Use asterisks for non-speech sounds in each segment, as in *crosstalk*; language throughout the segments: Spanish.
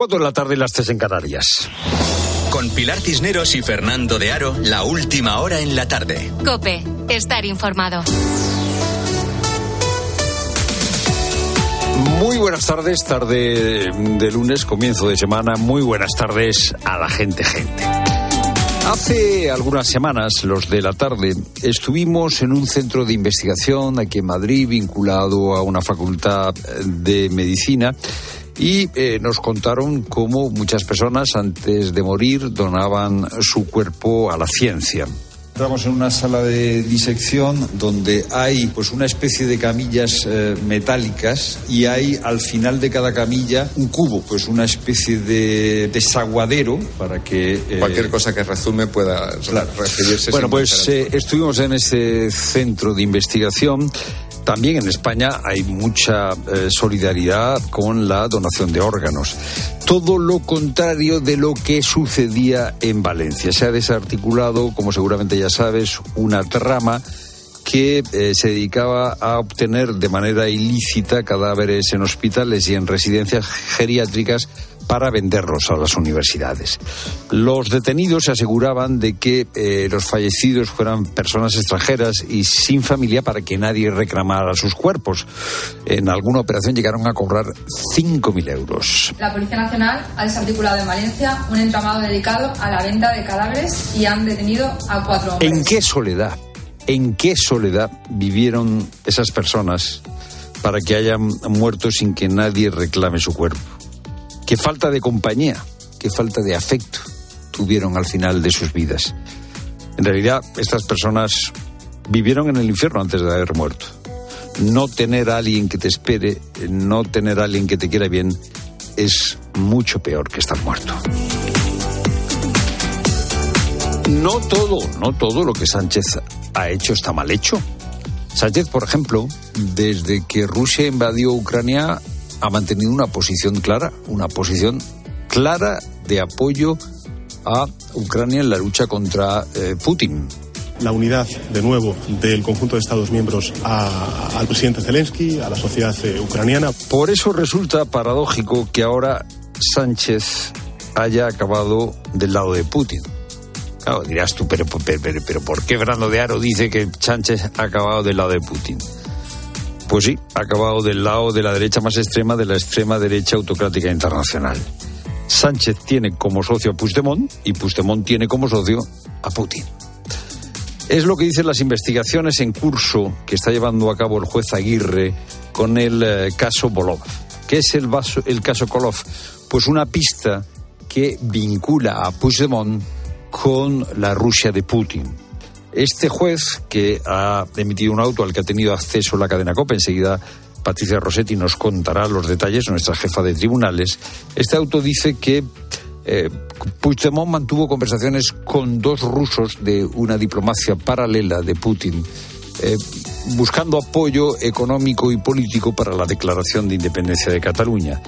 Cuatro de la tarde y las tres en Canarias. Con Pilar Cisneros y Fernando de Aro, la última hora en la tarde. Cope, estar informado. Muy buenas tardes, tarde de lunes, comienzo de semana. Muy buenas tardes a la gente, gente. Hace algunas semanas, los de la tarde, estuvimos en un centro de investigación aquí en Madrid, vinculado a una facultad de medicina y eh, nos contaron cómo muchas personas antes de morir donaban su cuerpo a la ciencia. Entramos en una sala de disección donde hay pues una especie de camillas eh, metálicas y hay al final de cada camilla un cubo, pues una especie de desaguadero para que eh, cualquier cosa que resume pueda claro. recibirse. Bueno, pues estuvimos en ese centro de investigación también en España hay mucha eh, solidaridad con la donación de órganos. Todo lo contrario de lo que sucedía en Valencia. Se ha desarticulado, como seguramente ya sabes, una trama que eh, se dedicaba a obtener de manera ilícita cadáveres en hospitales y en residencias geriátricas para venderlos a las universidades. Los detenidos se aseguraban de que eh, los fallecidos fueran personas extranjeras y sin familia para que nadie reclamara sus cuerpos. En alguna operación llegaron a cobrar 5.000 euros. La Policía Nacional ha desarticulado en Valencia un entramado dedicado a la venta de cadáveres y han detenido a cuatro hombres. ¿En qué soledad? ¿En qué soledad vivieron esas personas para que hayan muerto sin que nadie reclame su cuerpo? Qué falta de compañía, qué falta de afecto tuvieron al final de sus vidas. En realidad, estas personas vivieron en el infierno antes de haber muerto. No tener a alguien que te espere, no tener a alguien que te quiera bien, es mucho peor que estar muerto. No todo, no todo lo que Sánchez ha hecho está mal hecho. Sánchez, por ejemplo, desde que Rusia invadió Ucrania, ha mantenido una posición clara, una posición clara de apoyo a Ucrania en la lucha contra eh, Putin. La unidad, de nuevo, del conjunto de Estados miembros al presidente Zelensky, a la sociedad eh, ucraniana. Por eso resulta paradójico que ahora Sánchez haya acabado del lado de Putin. Claro, dirás tú, pero, pero, pero, pero ¿por qué Fernando de Aro dice que Sánchez ha acabado del lado de Putin? Pues sí, ha acabado del lado de la derecha más extrema de la extrema derecha autocrática internacional. Sánchez tiene como socio a Puigdemont y Puigdemont tiene como socio a Putin. Es lo que dicen las investigaciones en curso que está llevando a cabo el juez Aguirre con el eh, caso Bolov. ¿Qué es el, el caso Kolov? Pues una pista que vincula a Puigdemont con la Rusia de Putin. Este juez, que ha emitido un auto al que ha tenido acceso la cadena COPE, enseguida Patricia Rossetti nos contará los detalles, nuestra jefa de tribunales, este auto dice que eh, Puigdemont mantuvo conversaciones con dos rusos de una diplomacia paralela de Putin, eh, buscando apoyo económico y político para la declaración de independencia de Cataluña.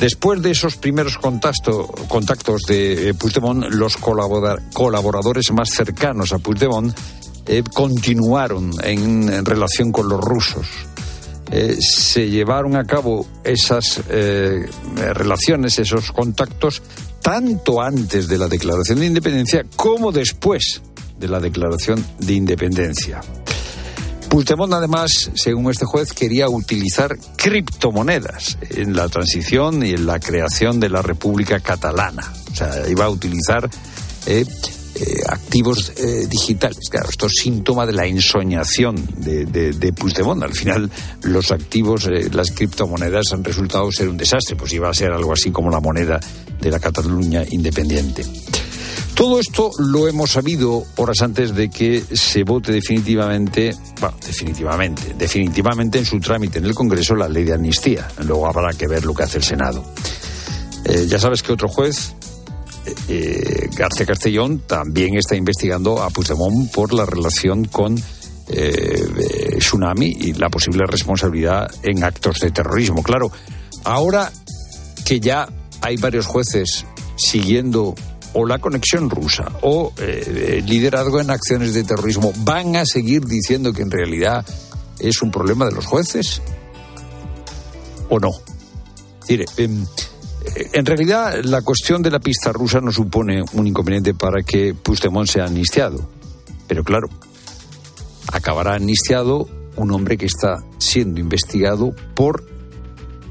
Después de esos primeros contactos de eh, Puigdemont, los colaboradores más cercanos a Puigdemont eh, continuaron en, relación con los rusos. Eh, se llevaron a cabo esas relaciones, esos contactos, tanto antes de la declaración de independencia como después de la declaración de independencia. Puigdemont, además, según este juez, quería utilizar criptomonedas en la transición y en la creación de la República Catalana. O sea, iba a utilizar eh, eh, activos eh, digitales. Claro, esto es síntoma de la ensoñación de, de. Al final, los activos, las criptomonedas han resultado ser un desastre. Pues iba a ser algo así como la moneda de la Cataluña independiente. Todo esto lo hemos sabido horas antes de que se vote definitivamente, bueno, definitivamente, definitivamente en su trámite en el Congreso la ley de amnistía. Luego habrá que ver lo que hace el Senado. Eh, ya sabes que otro juez, eh, eh, García Castellón, también está investigando a Puigdemont por la relación con Tsunami y la posible responsabilidad en actos de terrorismo. Claro, ahora que ya hay varios jueces siguiendo o la conexión rusa o eh, liderazgo en acciones de terrorismo van a seguir diciendo que en realidad es un problema de los jueces o no. Mire, em, Eh, En realidad, la cuestión de la pista rusa no supone un inconveniente para que Puigdemont sea amnistiado. Pero claro, acabará amnistiado un hombre que está siendo investigado por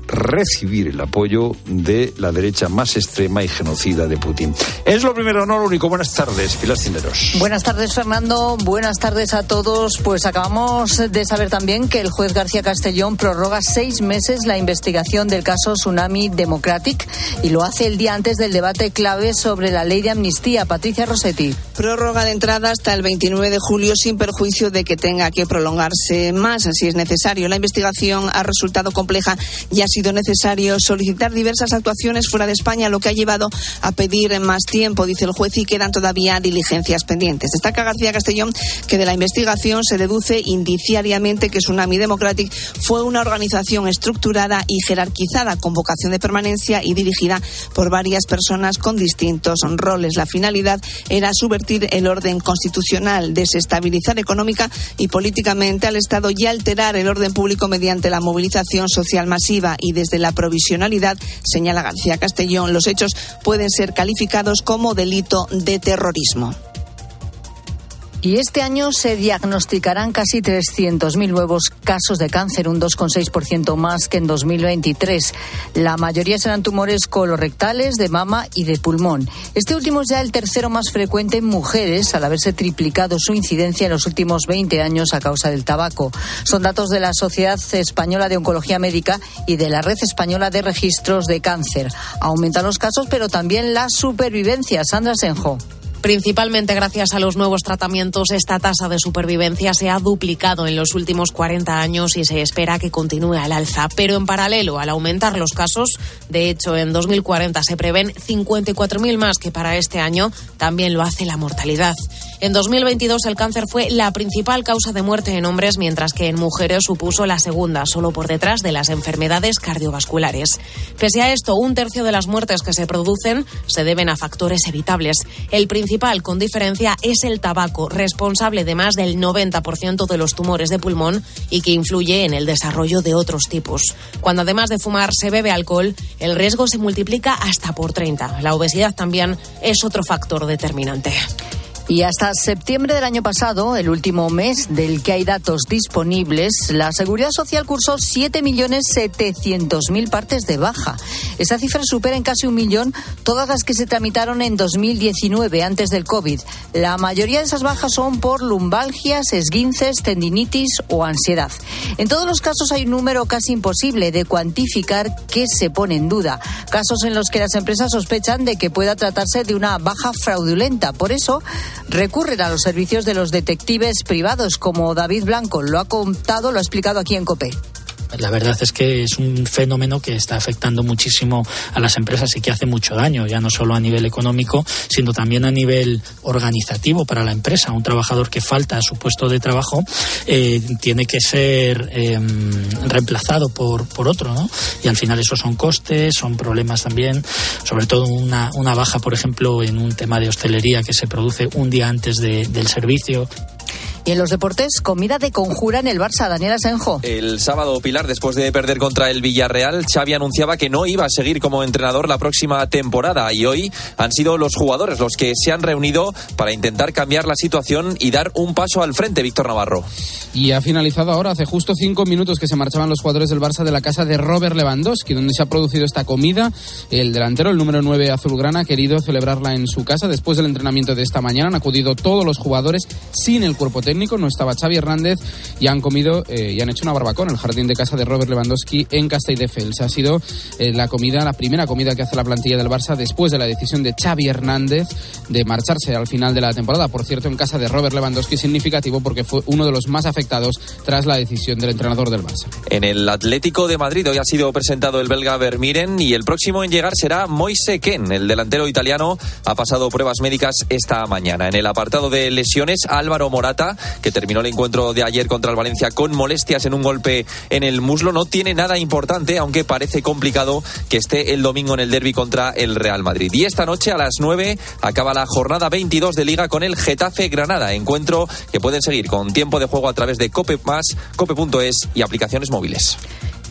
recibir el apoyo de la derecha más extrema y genocida de Putin. Es lo primero, no lo único. Buenas tardes, Pilar Cineros. Buenas tardes, Fernando. Buenas tardes a todos. Pues acabamos de saber también que el juez García Castellón prorroga seis meses la investigación del caso Tsunami Democratic y lo hace el día antes del debate clave sobre la ley de amnistía. Patricia Rossetti. Prórroga de entrada hasta el 29 de julio sin perjuicio de que tenga que prolongarse más, si es necesario. La investigación ha resultado compleja y ha sido necesario solicitar diversas actuaciones fuera de España, lo que ha llevado a pedir más tiempo, dice el juez, y quedan todavía diligencias pendientes. Destaca García Castellón que de la investigación se deduce indiciariamente que Tsunami Democratic fue una organización estructurada y jerarquizada con vocación de permanencia y dirigida por varias personas con distintos roles. La finalidad era subvertir el orden constitucional, desestabilizar económica y políticamente al Estado y alterar el orden público mediante la movilización social masiva y desde la provisionalidad, señala García Castellón, los hechos pueden ser calificados como delito de terrorismo. Y este año se diagnosticarán casi 300.000 nuevos casos de cáncer, un 2,6% más que en 2023. La mayoría serán tumores colorectales, de mama y de pulmón. Este último es ya el tercero más frecuente en mujeres, al haberse triplicado su incidencia en los últimos 20 años a causa del tabaco. Son datos de la Sociedad Española de Oncología Médica y de la Red Española de Registros de Cáncer. Aumentan los casos, pero también la supervivencia. Sandra Senjo. Principalmente gracias a los nuevos tratamientos, esta tasa de supervivencia se ha duplicado en los últimos 40 años y se espera que continúe al alza. Pero en paralelo, al aumentar los casos, de hecho, en 2040 se prevén 54.000 más que para este año, también lo hace la mortalidad. En 2022 el cáncer fue la principal causa de muerte en hombres, mientras que en mujeres supuso la segunda, solo por detrás de las enfermedades cardiovasculares. Pese a esto, un tercio de las muertes que se producen se deben a factores evitables. El principal, con diferencia, es el tabaco, responsable de más del 90% de los tumores de pulmón y que influye en el desarrollo de otros tipos. Cuando además de fumar se bebe alcohol, el riesgo se multiplica hasta por 30. La obesidad también es otro factor determinante. Y hasta septiembre del año pasado, el último mes del que hay datos disponibles, la Seguridad Social cursó 7.700.000 partes de baja. Esa cifra supera en casi un millón todas las que se tramitaron en 2019, antes del COVID. La mayoría de esas bajas son por lumbalgias, esguinces, tendinitis o ansiedad. En todos los casos hay un número casi imposible de cuantificar que se pone en duda. Casos en los que las empresas sospechan de que pueda tratarse de una baja fraudulenta. Por eso, recurren a los servicios de los detectives privados, como David Blanco lo ha contado, lo ha explicado aquí en COPE. La verdad es que es un fenómeno que está afectando muchísimo a las empresas y que hace mucho daño, ya no solo a nivel económico, sino también a nivel organizativo para la empresa. Un trabajador que falta a su puesto de trabajo eh, tiene que ser eh, reemplazado por, por otro, ¿no? Y al final esos son costes, son problemas también, sobre todo una, una baja, por ejemplo, en un tema de hostelería que se produce un día antes de, del servicio. Y en los deportes, comida de conjura en el Barça. Daniel Asenjo. El sábado, Pilar, después de perder contra el Villarreal, Xavi anunciaba que no iba a seguir como entrenador la próxima temporada y hoy han sido los jugadores los que se han reunido para intentar cambiar la situación y dar un paso al frente, Víctor Navarro. Y ha finalizado ahora, hace justo cinco minutos que se marchaban los jugadores del Barça de la casa de Robert Lewandowski, donde se ha producido esta comida. El delantero, el número 9 azulgrana, ha querido celebrarla en su casa. Después del entrenamiento de esta mañana han acudido todos los jugadores sin el cuerpo técnico no estaba Xavi Hernández y han comido eh, y han hecho una barbacoa en el jardín de casa de Robert Lewandowski en Castelldefels. Ha sido eh, la comida, la primera comida que hace la plantilla del Barça después de la decisión de Xavi Hernández de marcharse al final de la temporada. Por cierto, en casa de Robert Lewandowski significativo porque fue uno de los más afectados tras la decisión del entrenador del Barça. En el Atlético de Madrid hoy ha sido presentado el belga Vermiren y el próximo en llegar será Moise Ken. El delantero italiano ha pasado pruebas médicas esta mañana. En el apartado de lesiones, Álvaro Morata que terminó el encuentro de ayer contra el Valencia con molestias en un golpe en el muslo. No tiene nada importante, aunque parece complicado que esté el domingo en el derby contra el Real Madrid. Y esta noche a las 9 acaba la jornada 22 de Liga con el Getafe Granada. Encuentro que pueden seguir con tiempo de juego a través de Cope Más, Cope.es y aplicaciones móviles.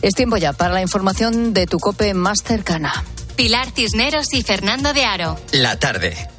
Es tiempo ya para la información de tu Cope más cercana. Pilar Cisneros y Fernando de Aro. La tarde.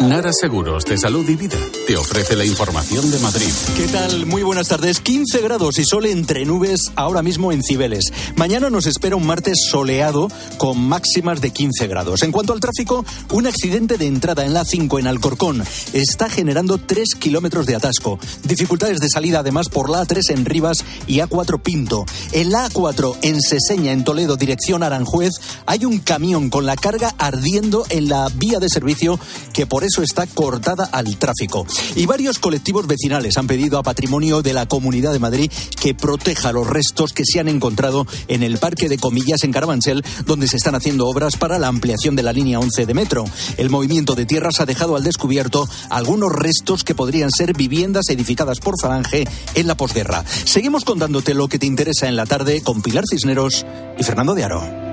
Nara Seguros de Salud y Vida te ofrece la información de Madrid. ¿Qué tal? Muy buenas tardes. 15 grados y sol entre nubes ahora mismo en Cibeles. Mañana nos espera un martes soleado con máximas de 15 grados. En cuanto al tráfico, un accidente de entrada en la 5 en Alcorcón está generando 3 kilómetros de atasco. Dificultades de salida además por la A3 en Rivas y A4 Pinto. En la A4 en Seseña, en Toledo, dirección Aranjuez, hay un camión con la carga ardiendo en la vía de servicio que por eso está cortada al tráfico. Y varios colectivos vecinales han pedido a Patrimonio de la Comunidad de Madrid que proteja los restos que se han encontrado en el Parque de Comillas en Carabanchel, donde se están haciendo obras para la ampliación de la línea 11 de metro. El movimiento de tierras ha dejado al descubierto algunos restos que podrían ser viviendas edificadas por Falange en la posguerra. Seguimos contándote lo que te interesa en la tarde con Pilar Cisneros y Fernando de Aro.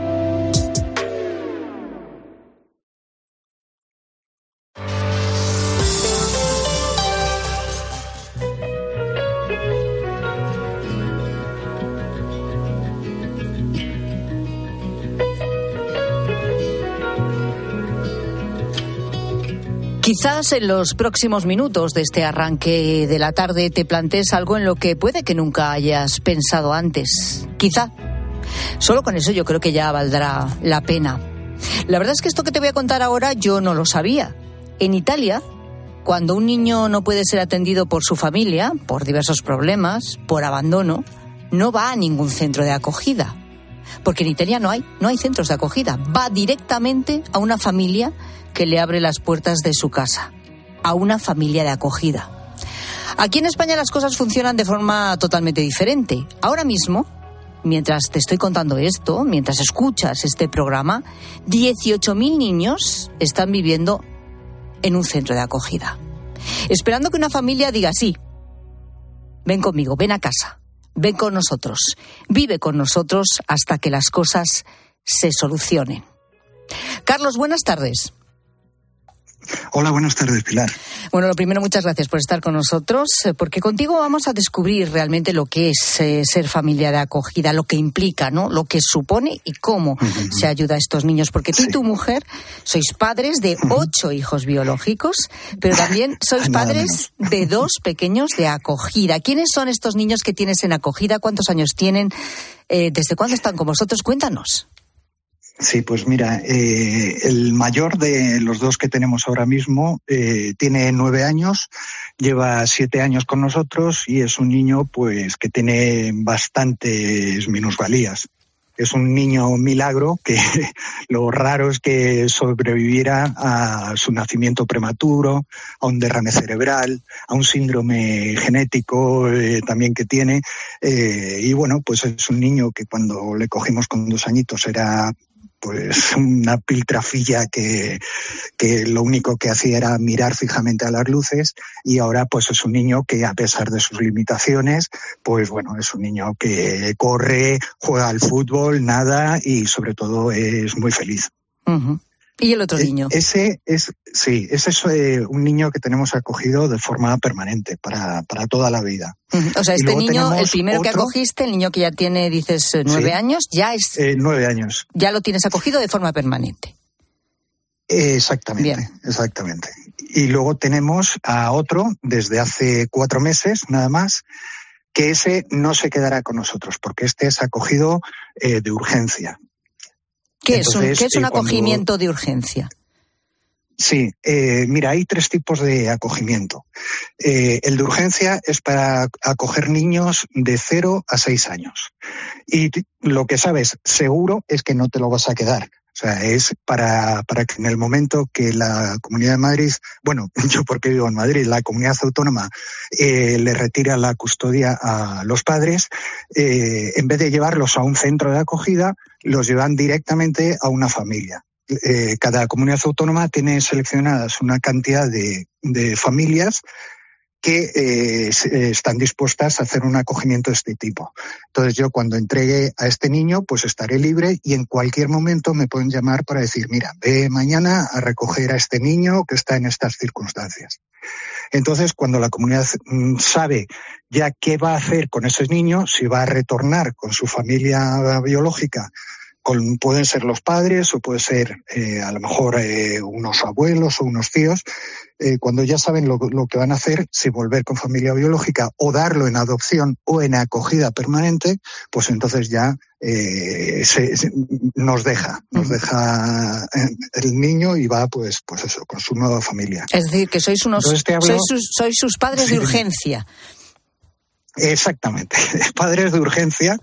Quizás en los próximos minutos de este arranque de la tarde te plantees algo en lo que puede que nunca hayas pensado antes. Quizá. Solo con eso yo creo que ya valdrá la pena. La verdad es que esto que te voy a contar ahora yo no lo sabía. En Italia, cuando un niño no puede ser atendido por su familia, por diversos problemas, por abandono, no va a ningún centro de acogida. Porque en Italia no hay, no hay centros de acogida. Va directamente a una familia que le abre las puertas de su casa, a una familia de acogida. Aquí en España las cosas funcionan de forma totalmente diferente. Ahora mismo, mientras te estoy contando esto, mientras escuchas este programa, 18.000 niños están viviendo en un centro de acogida. Esperando que una familia diga sí, ven conmigo, ven a casa, ven con nosotros, vive con nosotros hasta que las cosas se solucionen. Carlos, buenas tardes. Hola, buenas tardes, Pilar. Bueno, lo primero, muchas gracias por estar con nosotros, eh, porque contigo vamos a descubrir realmente lo que es eh, ser familia de acogida, lo que implica, ¿no? Lo que supone y cómo se ayuda a estos niños, porque tú y tu mujer sois padres de ocho hijos biológicos, pero también *laughs* sois padres de dos pequeños de acogida. ¿Quiénes son estos niños que tienes en acogida? ¿Cuántos años tienen? Eh, ¿Desde cuándo están con vosotros? Cuéntanos. Sí, pues mira, eh, el mayor de los dos que tenemos ahora mismo eh, tiene nueve años, lleva siete años con nosotros y es un niño pues que tiene bastantes minusvalías. Es un niño milagro que *laughs* lo raro es que sobreviviera a su nacimiento prematuro, a un derrame cerebral, a un síndrome genético eh, también que tiene. y bueno, pues es un niño que cuando le cogimos con dos añitos era pues una piltrafilla que, que lo único que hacía era mirar fijamente a las luces y ahora pues es un niño que a pesar de sus limitaciones, pues bueno, es un niño que corre, juega al fútbol, nada y sobre todo es muy feliz. ¿Y el otro niño? Ese es, sí, ese es eh, un niño que tenemos acogido de forma permanente para, para toda la vida. O sea, este niño, el primero que acogiste, el niño que ya tiene, dices, eh, nueve años, ya es. Eh, nueve años. Ya lo tienes acogido de forma permanente. Exactamente, exactamente. Y luego tenemos a otro desde hace cuatro meses, nada más, que ese no se quedará con nosotros, porque este es acogido de urgencia. ¿Qué es un, es un eh, acogimiento de urgencia? Sí, eh, mira, hay tres tipos de acogimiento. Eh, el de urgencia es para acoger niños de 0 a 6 años. Y lo que sabes seguro es que no te lo vas a quedar. O sea, es para, para que en el momento que la Comunidad de Madrid, bueno, *laughs* yo porque vivo en Madrid, la comunidad autónoma le retira la custodia a los padres, en vez de llevarlos a un centro de acogida, los llevan directamente a una familia. Eh, cada comunidad autónoma tiene seleccionadas una cantidad de, familias que eh, están dispuestas a hacer un acogimiento de este tipo. Entonces yo cuando entregue a este niño, pues estaré libre y en cualquier momento me pueden llamar para decir, mira, ve mañana a recoger a este niño que está en estas circunstancias. Entonces, cuando la comunidad mm, sabe ya qué va a hacer con ese niño, si va a retornar con su familia biológica pueden ser los padres o puede ser eh, a lo mejor eh, unos abuelos o unos tíos, eh, cuando ya saben lo, que van a hacer, si volver con familia biológica o darlo en adopción o en acogida permanente, pues entonces ya nos deja, nos deja el niño y va pues, pues eso, con su nueva familia. Es decir, que sois unos, sois, sus, padres de urgencia. Exactamente, *laughs* padres de urgencia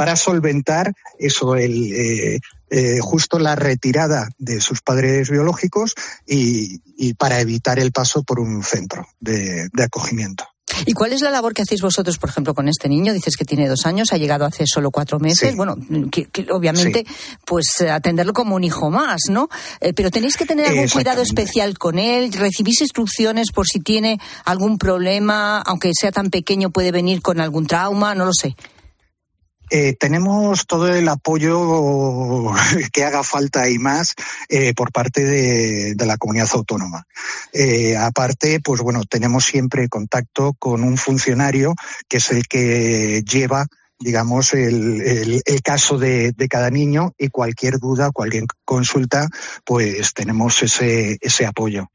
para solventar eso, el, eh, eh, justo la retirada de sus padres biológicos y, para evitar el paso por un centro de, acogimiento. ¿Y cuál es la labor que hacéis vosotros, por ejemplo, con este niño? Dices que tiene dos años, ha llegado hace solo cuatro meses. Bueno, que, obviamente, pues atenderlo como un hijo más, ¿no? Eh, pero tenéis que tener algún cuidado especial con él. ¿Recibís instrucciones por si tiene algún problema, aunque sea tan pequeño, puede venir con algún trauma? No lo sé. Eh, tenemos todo el apoyo *laughs* que haga falta y más eh, por parte de, la comunidad autónoma. Eh, aparte, pues bueno, tenemos siempre contacto con un funcionario que es el que lleva digamos, el, caso de, cada niño y cualquier duda, cualquier consulta, pues tenemos ese apoyo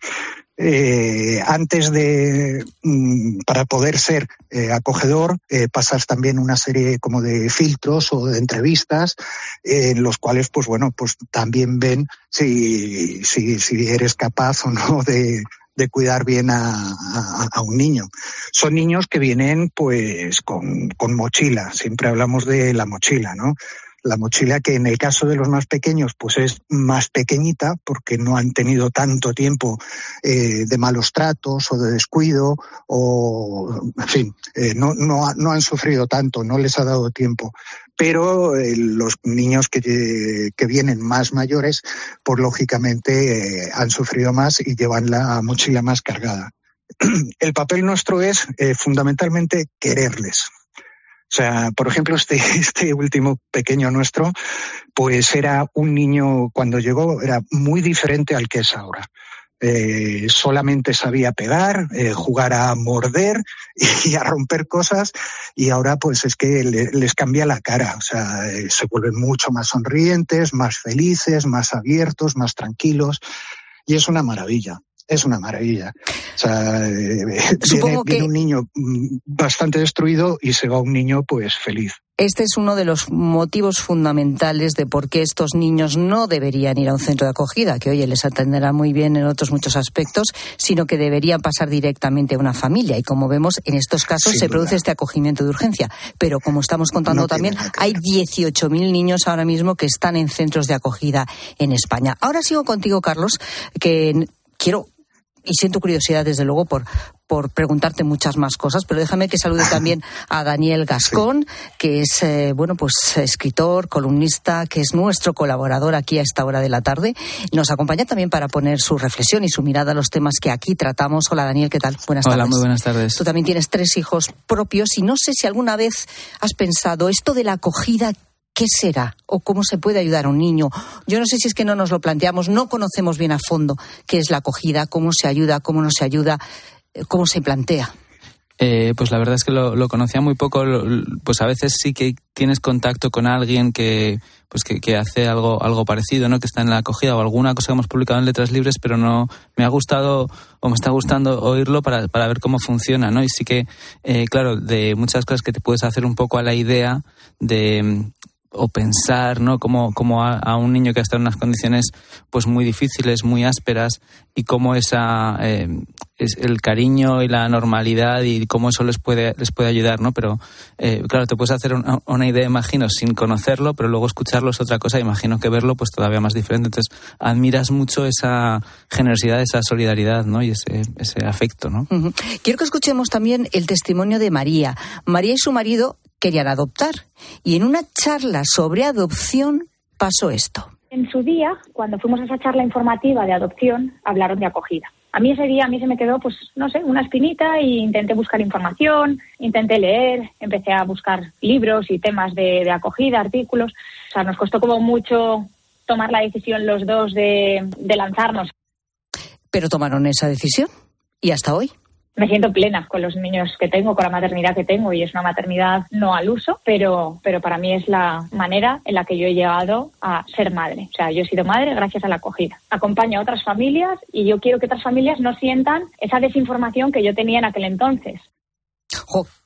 eh, antes de, mm, para poder ser eh, acogedor, eh, pasas también una serie como de filtros o de entrevistas en los cuales, pues bueno, pues también ven si, si, si eres capaz o no de, de cuidar bien a, a, un niño. Son niños que vienen pues con, con mochila, siempre hablamos de la mochila, ¿no? La mochila que en el caso de los más pequeños pues es más pequeñita porque no han tenido tanto tiempo eh, de malos tratos o de descuido o en fin eh, no, no, han sufrido tanto no les ha dado tiempo. Pero eh, los niños que, que, vienen más mayores pues lógicamente han sufrido más y llevan la mochila más cargada. *clears throat* El papel nuestro es fundamentalmente quererles sea, por ejemplo, este, *laughs* este último pequeño nuestro, pues era un niño cuando llegó, era muy diferente al que es ahora. Eh, solamente sabía pegar, eh, jugar a morder *laughs* y a romper cosas y ahora pues es que les cambia la cara, o sea, eh, se vuelven mucho más sonrientes, más felices, más abiertos, más tranquilos y es una maravilla es una maravilla. O sea, eh, viene, un niño mm, bastante destruido y se va un niño pues feliz. Este es uno de los motivos fundamentales de por qué estos niños no deberían ir a un centro de acogida, que oye, les atenderá muy bien en otros muchos aspectos, sino que deberían pasar directamente a una familia. Y como vemos, en estos casos se produce este acogimiento de urgencia. Pero como estamos contando también, hay 18.000 niños ahora mismo que están en centros de acogida en España. Ahora sigo contigo, Carlos, que quiero y siento curiosidad, desde luego, por, por preguntarte muchas más cosas, pero déjame que salude también a Daniel Gascón, que es, eh, bueno, pues escritor, columnista, que es nuestro colaborador aquí a esta hora de la tarde. Nos acompaña también para poner su reflexión y su mirada a los temas que aquí tratamos. Hola, Daniel, ¿qué tal? Buenas tardes. Hola, muy buenas tardes. Tú también tienes tres hijos propios y no sé si alguna vez has pensado esto de la acogida, ¿Qué será? ¿O cómo se puede ayudar a un niño? Yo no sé si es que no nos lo planteamos, no conocemos bien a fondo qué es la acogida, cómo se ayuda, cómo no se ayuda, eh, cómo se plantea. Eh, pues la verdad es que lo, conocía muy poco. Pues a veces sí que tienes contacto con alguien que, pues que, hace algo, algo parecido, ¿no? Que está en la acogida o alguna cosa que hemos publicado en Letras Libres, pero no me ha gustado o me está gustando oírlo para, para ver cómo funciona, ¿no? Y sí que, eh, claro, de muchas cosas que te puedes hacer un poco a la idea de o pensar, ¿no? Como, como a, un niño que está en unas condiciones pues muy difíciles, muy ásperas y cómo esa eh, es el cariño y la normalidad y cómo eso les puede les puede ayudar, ¿no? Pero eh, claro, te puedes hacer una, idea, imagino, sin conocerlo, pero luego escucharlo es otra cosa. Imagino que verlo pues todavía más diferente. Entonces admiras mucho esa generosidad, esa solidaridad, ¿no? Y ese ese afecto, ¿no? Quiero que escuchemos también el testimonio de María. María y su marido querían adoptar. Y en una charla sobre adopción pasó esto. En su día, cuando fuimos a esa charla informativa de adopción, hablaron de acogida. A mí ese día a mí se me quedó, pues, no sé, una espinita y intenté buscar información, intenté leer, empecé a buscar libros y temas de, acogida, artículos. O sea, nos costó como mucho tomar la decisión los dos de, de lanzarnos. Pero tomaron esa decisión y hasta hoy me siento plena con los niños que tengo, con la maternidad que tengo y es una maternidad no al uso, pero, pero para mí es la manera en la que yo he llegado a ser madre. O sea, yo he sido madre gracias a la acogida. Acompaño a otras familias y yo quiero que otras familias no sientan esa desinformación que yo tenía en aquel entonces.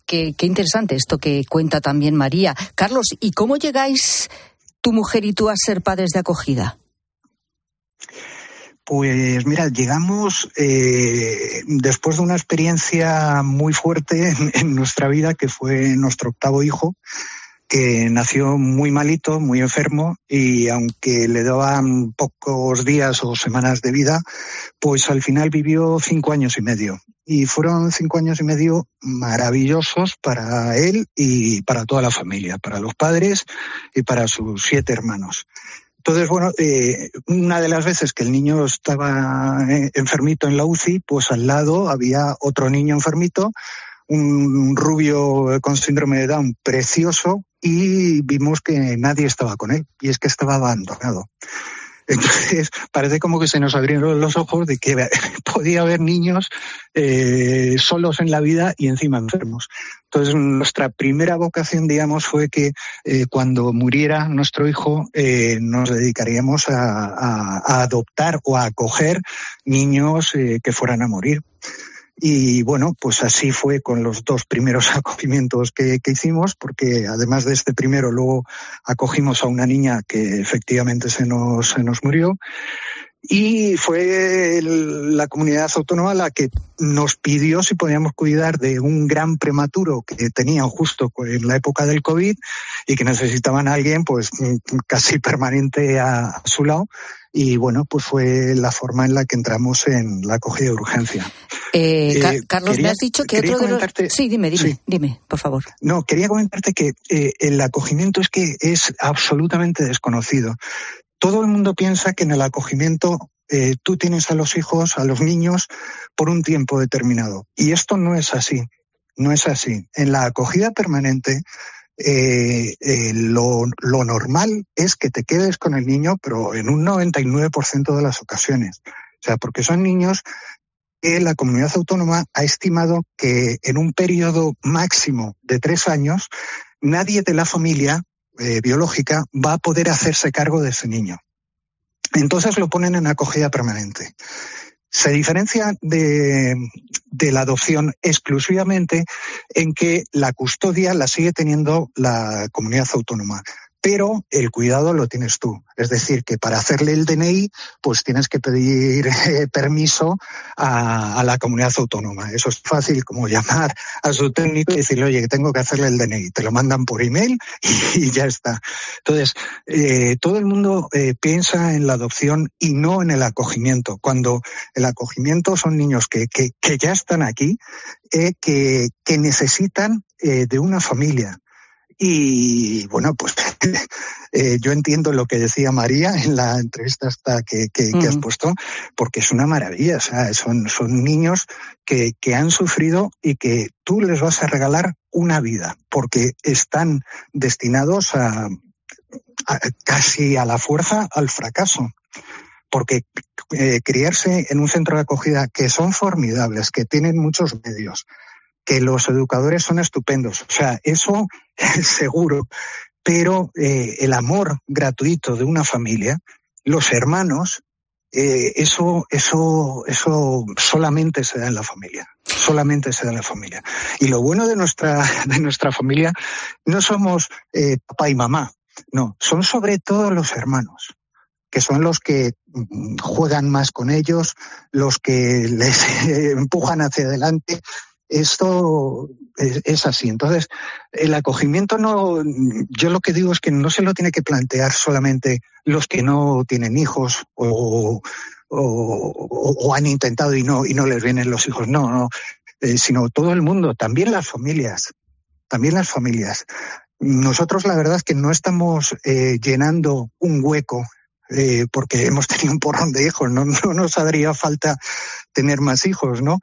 qué, qué interesante esto que cuenta también María. Carlos, ¿y cómo llegáis tu mujer y tú a ser padres de acogida? Pues mira, llegamos eh, después de una experiencia muy fuerte *laughs* en, nuestra vida, que fue nuestro octavo hijo, que nació muy malito, muy enfermo, y aunque le daban pocos días o semanas de vida, pues al final vivió cinco años y medio. Y fueron cinco años y medio maravillosos para él y para toda la familia, para los padres y para sus siete hermanos. Entonces, bueno, eh, una de las veces que el niño estaba eh, enfermito en la UCI, pues al lado había otro niño enfermito, un rubio con síndrome de Down precioso, y vimos que nadie estaba con él, y es que estaba abandonado. Entonces, parece como que se nos abrieron los ojos de que *laughs* podía haber niños eh, solos en la vida y encima enfermos. Entonces, nuestra primera vocación, digamos, fue que eh, cuando muriera nuestro hijo, eh, nos dedicaríamos a, a, adoptar o a acoger niños que fueran a morir. Y bueno, pues así fue con los dos primeros *laughs* acogimientos que, hicimos, porque además de este primero, luego acogimos a una niña que efectivamente se nos, se nos murió. Y fue la comunidad autónoma la que nos pidió si podíamos cuidar de un gran prematuro que tenían justo en la época del COVID y que necesitaban a alguien pues casi permanente a su lado y bueno, pues fue la forma en la que entramos en la acogida de urgencia. Eh, eh, Carlos, me has dicho que otro de los... Sí, dime, dime, dime, por favor. No, quería comentarte que eh, el acogimiento es que es absolutamente desconocido. Todo el mundo piensa que en el acogimiento tú tienes a los hijos, a los niños, por un tiempo determinado. Y esto no es así. No es así. En la acogida permanente, eh, eh, lo, lo, normal es que te quedes con el niño, pero en un 99% de las ocasiones. O sea, porque son niños que la comunidad autónoma ha estimado que en un periodo máximo de tres años, nadie de la familia eh, biológica va a poder hacerse cargo de ese niño. Entonces lo ponen en acogida permanente. Se diferencia de, la adopción exclusivamente en que la custodia la sigue teniendo la comunidad autónoma pero el cuidado lo tienes tú. Es decir, que para hacerle el DNI, pues tienes que pedir eh, permiso a, la comunidad autónoma. Eso es fácil como llamar a su técnico y decirle, oye, tengo que hacerle el DNI. Te lo mandan por email y, ya está. Entonces, eh, todo el mundo eh, piensa en la adopción y no en el acogimiento. Cuando el acogimiento son niños que, que, que ya están aquí, que, que necesitan de una familia y bueno, pues *laughs* eh, yo entiendo lo que decía María en la entrevista hasta que, que, has puesto, porque es una maravilla. O sea, son, son niños que, que han sufrido y que tú les vas a regalar una vida, porque están destinados a, casi a la fuerza al fracaso porque eh, criarse en un centro de acogida que son formidables, que tienen muchos medios, que los educadores son estupendos. O sea, eso es *laughs* seguro. Pero eh, el amor gratuito de una familia, los hermanos, eh, eso, eso, eso solamente se da en la familia. Solamente se da en la familia. Y lo bueno de nuestra, de nuestra familia no somos eh, papá y mamá. No, son sobre todo los hermanos que son los que mm, juegan más con ellos, los que les *laughs* empujan hacia adelante, esto es, así. Entonces, el acogimiento no, yo lo que digo es que no se lo tiene que plantear solamente los que no tienen hijos o, o, han intentado y no, y no les vienen los hijos, no, no, eh, sino todo el mundo, también las familias, también las familias. Nosotros la verdad es que no estamos eh, llenando un hueco eh, porque hemos tenido un porrón de hijos, no, no nos haría falta tener más hijos, ¿no?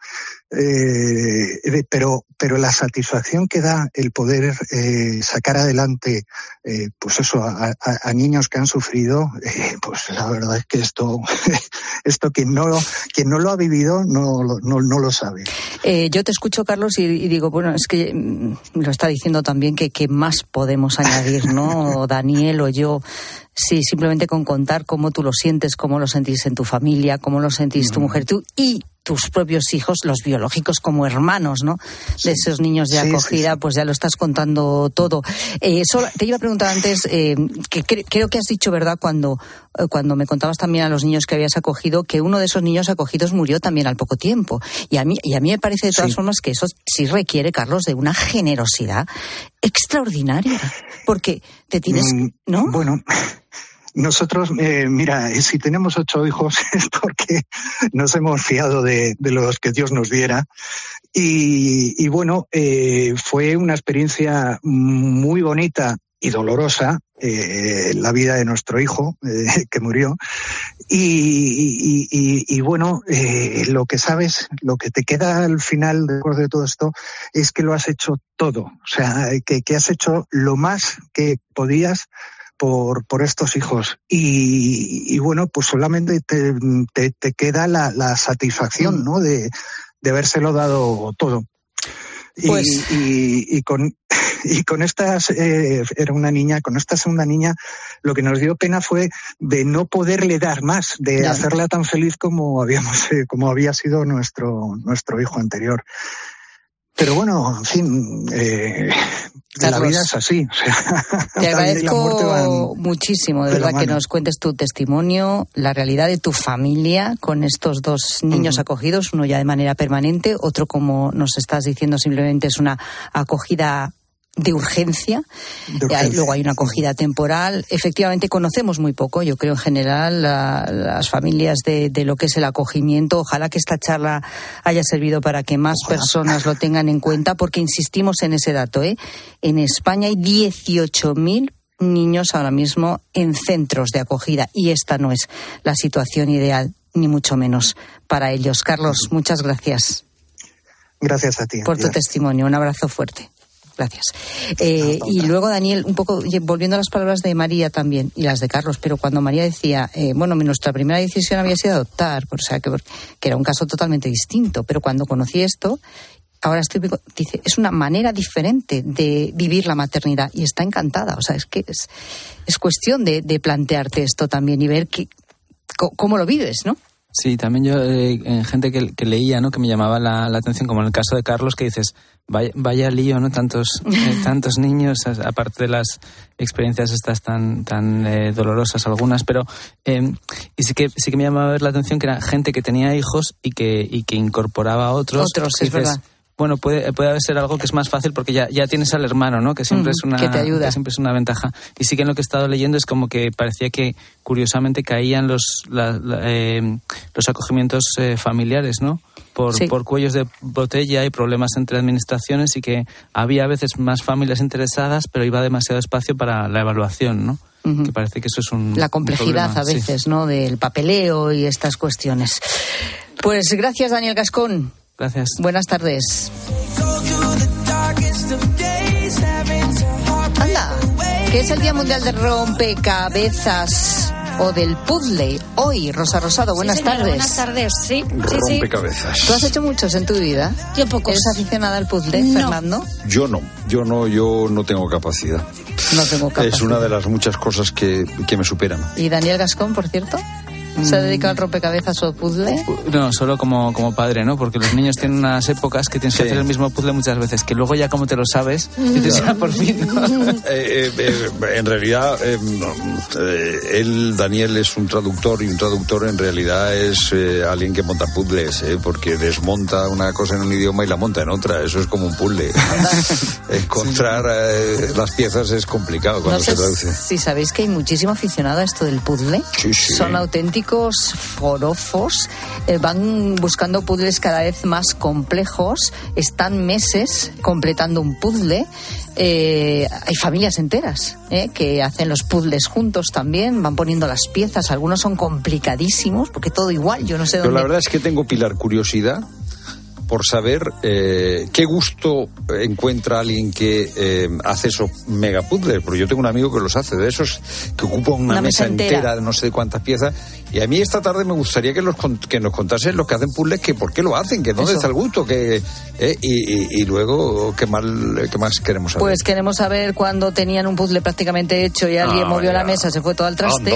Eh, pero, pero la satisfacción que da el poder eh, sacar adelante, eh, pues eso, a, niños que han sufrido, eh, pues la verdad es que esto, *laughs* esto quien no, quien no lo ha vivido no, no, no lo sabe. Eh, yo te escucho, Carlos, y, y, digo, bueno, es que mm, lo está diciendo también que, que más podemos añadir, ¿no? *laughs* Daniel o yo. Sí, simplemente con contar cómo tú lo sientes, cómo lo sentís en tu familia, cómo lo sentís tu mujer, tú y tus propios hijos, los biológicos como hermanos, ¿no? De esos niños de acogida, pues ya lo estás contando todo. Eh, solo, te iba a preguntar antes, eh, que cre creo que has dicho verdad cuando, eh, cuando me contabas también a los niños que habías acogido, que uno de esos niños acogidos murió también al poco tiempo. Y a mí, y a mí me parece de todas sí. formas que eso sí requiere, Carlos, de una generosidad extraordinaria. Porque te tienes, mm, ¿no? Bueno. Nosotros, eh, mira, si tenemos ocho hijos *laughs* es porque nos hemos fiado de, de los que Dios nos diera. Y, y bueno, eh, fue una experiencia muy bonita y dolorosa eh, la vida de nuestro hijo eh, *laughs* que murió y, bueno eh, lo que sabes lo que te queda al final después de todo esto es que lo has hecho todo o sea que has hecho lo más que podías por, por estos hijos. Y, y bueno, pues solamente te, te, te queda la, la, satisfacción, ¿no? De, de habérselo dado todo. Pues... Y, y, y, con, *laughs* y con estas, eh, era una niña, con esta segunda niña, lo que nos dio pena fue de no poderle dar más, de claro. hacerla tan feliz como habíamos, eh, *laughs* como había sido nuestro, nuestro hijo anterior. Pero bueno, en fin, eh, la vida es así. O sea, te *laughs* agradezco muchísimo, de, de verdad, que nos cuentes tu testimonio, la realidad de tu familia con estos dos niños uh -huh. acogidos, uno ya de manera permanente, otro, como nos estás diciendo, simplemente es una acogida de urgencia. de urgencia. luego hay una acogida temporal. Efectivamente, conocemos muy poco, yo creo, en general, la, las familias de, de, lo que es el acogimiento. Ojalá que esta charla haya servido para que más Ojalá. personas lo tengan en cuenta, porque insistimos en ese dato. ¿eh? En España hay 18.000 niños ahora mismo en centros de acogida y esta no es la situación ideal, ni mucho menos para ellos. Carlos, muchas gracias. Gracias a ti. Por tu testimonio. Un abrazo fuerte. Gracias. Eh, y luego, Daniel, un poco volviendo a las palabras de María también y las de Carlos, pero cuando María decía, eh, bueno, nuestra primera decisión había sido adoptar, o sea, que, que era un caso totalmente distinto, pero cuando conocí esto, ahora estoy, dice, es una manera diferente de vivir la maternidad y está encantada. O sea, es que es, es cuestión de, de plantearte esto también y ver que, cómo lo vives, ¿no? Sí, también yo, eh, gente que, que, leía, ¿no? Que me llamaba la, la, atención, como en el caso de Carlos, que dices, vaya, vaya lío, ¿no? Tantos, *laughs* eh, tantos niños, aparte de las experiencias estas tan, tan eh, dolorosas algunas, pero eh, y sí que sí que me llamaba la atención que era gente que tenía hijos y que, y que incorporaba a otros. Otros, dices, verdad bueno, puede, puede ser algo que es más fácil porque ya, ya tienes al hermano, ¿no? Que siempre, mm, es una, que te ayuda. Que siempre es una ventaja. Y sí que en lo que he estado leyendo es como que parecía que curiosamente caían los, la, la, eh, los acogimientos eh, familiares, ¿no? Por, sí. por cuellos de botella y problemas entre administraciones y que había a veces más familias interesadas, pero iba demasiado espacio para la evaluación, ¿no? Que parece que eso es un. La complejidad un a veces, sí. ¿no? Del papeleo y estas cuestiones. Pues gracias, Daniel Gascón. Gracias. Buenas tardes. Anda, que es el Día Mundial de Rompecabezas o del puzzle. Hoy, Rosa Rosado, buenas sí, señora, tardes. Buenas tardes, sí. Rompecabezas. ¿Tú has hecho muchos en tu vida? Yo pocos. ¿Eres aficionada al puzzle, no. Fernando? Yo no, yo no, yo no tengo capacidad. No tengo capacidad. Es una de las muchas cosas que, que me superan. ¿Y Daniel Gascón, por cierto? ¿Se ha dedicado al rompecabezas o puzzle? No, solo como, como padre, ¿no? Porque los niños tienen unas épocas que tienes sí. que hacer el mismo puzzle muchas veces, que luego ya como te lo sabes, *laughs* dices, ya por fin. ¿no? *laughs* Eh, eh, eh, en realidad, eh, él, Daniel, es un traductor y un traductor en realidad es eh, alguien que monta puzzles, porque desmonta una cosa en un idioma y la monta en otra. Eso es como un puzzle. *laughs* Encontrar las piezas es complicado cuando no sé se traduce. Si sabéis que hay muchísimo aficionado a esto del puzzle, sí, sí. son auténticos forofos, eh, van buscando puzzles cada vez más complejos, están meses completando un puzzle. Eh, hay familias enteras eh, que hacen los puzzles juntos también, van poniendo las piezas, algunos son complicadísimos, porque todo igual, yo no sé dónde. Pero la verdad es que tengo, Pilar, curiosidad por saber eh, qué gusto encuentra alguien que eh, hace esos megapuzzles, porque yo tengo un amigo que los hace, de esos que ocupan una, una mesa, mesa entera. entera. de no sé cuántas piezas, Y a mí esta tarde me gustaría que, los, con- que nos contasen los que hacen puzzles que por qué lo hacen, que dónde Eso. está el gusto, que eh, y, y- y luego qué, mal, qué más queremos saber. Pues queremos saber cuando tenían un puzzle prácticamente hecho y alguien Ah, movió la mesa, se fue todo al traste.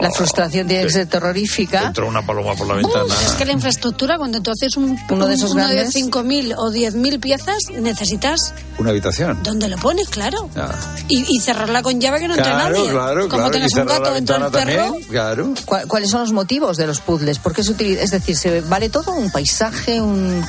La frustración tiene que ser terrorífica. Entró una paloma por la ventana. Es que la infraestructura, cuando tú haces un, Uno de esos uno de grandes. 5.000 o 10.000 piezas, necesitas Una habitación. donde lo pones, claro. Ah. Y, y cerrarla con llave que no entre Claro, nadie. claro, Como claro. tienes y un gato dentro del perro. también, claro. ¿Cuál- ¿Cuáles son los motivos de los puzzles? ¿Por qué se utiliza? Es decir, ¿se vale todo? ¿Un paisaje? ¿Un,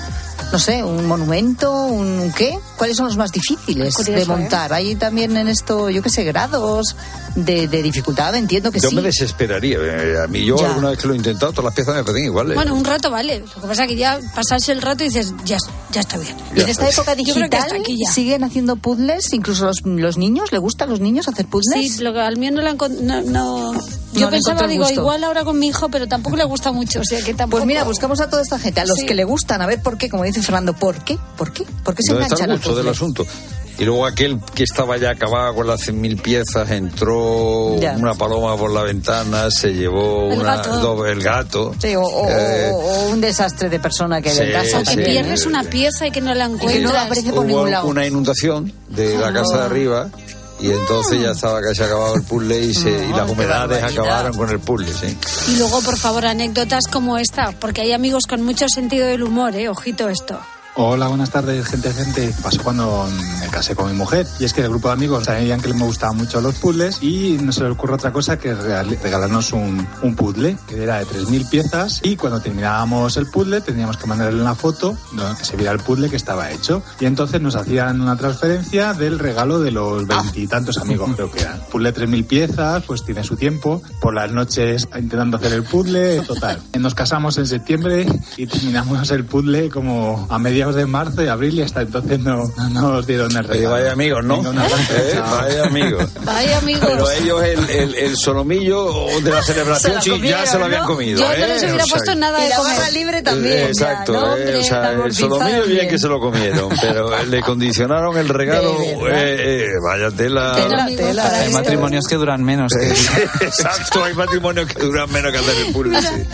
no sé, un monumento? ¿Un qué? ¿Cuáles son los más difíciles Curioso, de ¿eh? montar? Hay también en esto, yo qué sé, grados de, de dificultad. Entiendo que Yo sí. me desesperaría. eh, A mí, yo Ya. alguna vez que lo he intentado, todas las piezas me parecen iguales. Bueno, un rato vale. Lo que pasa es que ya pasarse el rato y dices, ya, ya está bien. Y en esta época Yo creo que digital ya. siguen haciendo puzzles, incluso los, los niños, ¿le gusta a los niños hacer puzzles? Sí, lo que al mío no encon- no, no- No Yo pensaba, digo, gusto. igual ahora con mi hijo, pero tampoco le gusta mucho. O sea que tampoco. Pues mira, buscamos a toda esta gente, a los Sí. que le gustan, a ver por qué, como dice Fernando, ¿por qué? ¿Por qué? ¿Por qué se ¿Dónde está enganchan gusto del asunto? Y luego aquel que estaba ya acabado con las 100.000 piezas, entró Ya. una paloma por la ventana, se llevó El una, gato. do- el gato. Sí, o, o- Eh, o- o un desastre de persona que hay en sí, casa. O que pierdes una pieza y que no la que no encuentras. aparece por ningún lado. una inundación de la casa de arriba y entonces ya estaba casi acabado el puzzle y, se, y las humedades acabaron con el puzzle, sí. Y luego, por favor, anécdotas como esta, porque hay amigos con mucho sentido del humor, ¿eh? Ojito esto. Hola, buenas tardes, gente, gente. Pasó cuando me casé con mi mujer y es que el grupo de amigos sabían que me gustaban mucho los puzzles y no se le ocurre otra cosa que regal- regalarnos un, un puzzle que era de 3.000 piezas y cuando terminábamos el puzzle teníamos que mandarle una foto donde se viera el puzzle que estaba hecho y entonces nos hacían una transferencia del regalo de los veintitantos amigos, creo que eran. Puzzle de 3.000 piezas, pues tiene su tiempo, por las noches intentando hacer el puzzle, total. Nos casamos en septiembre y terminamos el puzzle como a mediados de marzo y abril y hasta entonces no, no nos dieron el regalo. vaya amigos, ¿no? Eh, vaya amigos. Vaya amigos. Pero ellos el, el, el solomillo de la *laughs* celebración Se sí, ya se lo habían ¿no? comido. Yo ¿eh? no les hubiera O sea, puesto nada de la comer. barra libre también. Eh, ya, Exacto, ¿no? eh, Hombre, o sea, el solomillo bien bien. que se lo comieron, pero le condicionaron el regalo. Eh, eh, vaya tela. Tela, tela, Hay esto. matrimonios que duran menos. Que... *laughs* Exacto, hay matrimonios que duran menos que hacer el sí.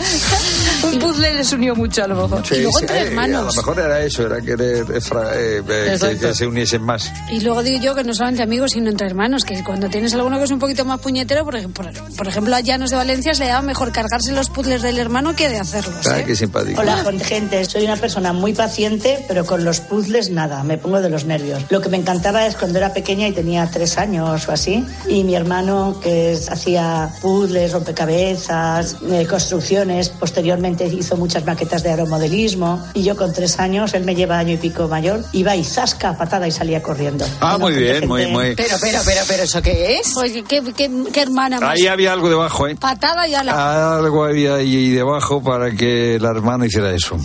Un puzzle les unió mucho a lo mejor. Sí, luego sí, entre eh, hermanos. A lo mejor era eso, era querer eh, eh, eh, que, que se uniesen más. Y luego digo yo que no solamente amigos, sino entre hermanos, que cuando tienes alguno que es un poquito más puñetero, por ejemplo, por ejemplo a Llanos de Valencia se le daba mejor cargarse los puzzles del hermano que de hacerlos. Ah, ¿eh? qué simpático. Hola, gente. Soy una persona muy paciente, pero con los puzzles nada, me pongo de los nervios. Lo que me encantaba es cuando era pequeña y tenía tres años o así, y mi hermano que es- hacía puzzles, rompecabezas, eh, construcciones, posteriormente hizo muchas maquetas de aeromodelismo, y yo con tres años, él me lleva año y pico mayor, iba y zasca, patada y salía corriendo. Ah, Bueno, muy bien, muy, gente- muy. Pero, pero, pero, pero, ¿eso qué es? Oye, qué, qué- qué hermana más. Ahí había algo debajo, ¿eh? Patada y a la... Algo había ahí debajo para que la hermana hiciera eso.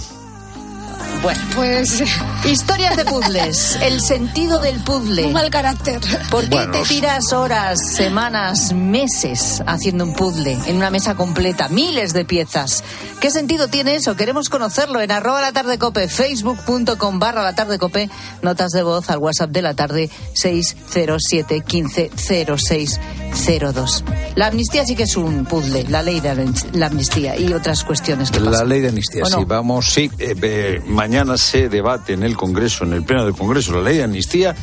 Bueno, Pues historias de puzzles, el sentido del puzzle. un mal carácter. ¿Por qué Bueno. te tiras horas, semanas, meses haciendo un puzzle en una mesa completa, miles de piezas? ¿Qué sentido tiene eso? Queremos conocerlo en arroba la tarde cope, facebook.com barra la tarde cope, notas de voz al WhatsApp de la tarde 607 15 0602. La amnistía sí que es un puzzle, la ley de la amnistía y otras cuestiones que La pasan. ley de amnistía, sí, vamos, sí. eh, eh, mañana se debate en el Congreso, en el Pleno del Congreso, la ley de amnistía.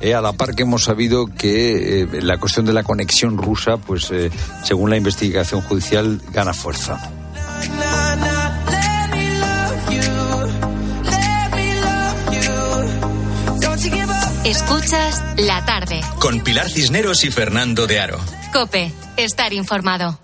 eh, a la par que hemos sabido que eh, la cuestión de la conexión rusa, pues eh, según la investigación judicial, gana fuerza. Escuchas la tarde. Con Pilar Cisneros y Fernando de Aro. Cope, estar informado.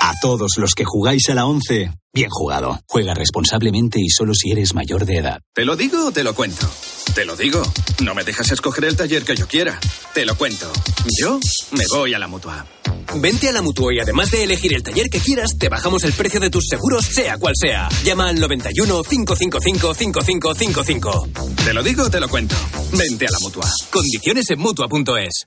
A todos los que jugáis a la 11, bien jugado. Juega responsablemente y solo si eres mayor de edad. ¿Te lo digo o te lo cuento? Te lo digo. No me dejas escoger el taller que yo quiera. Te lo cuento. Yo me voy a la mutua. Vente a la mutua y además de elegir el taller que quieras, te bajamos el precio de tus seguros, sea cual sea. Llama al 91 555 5555. Te lo digo o te lo cuento. Vente a la mutua. Condiciones en mutua.es.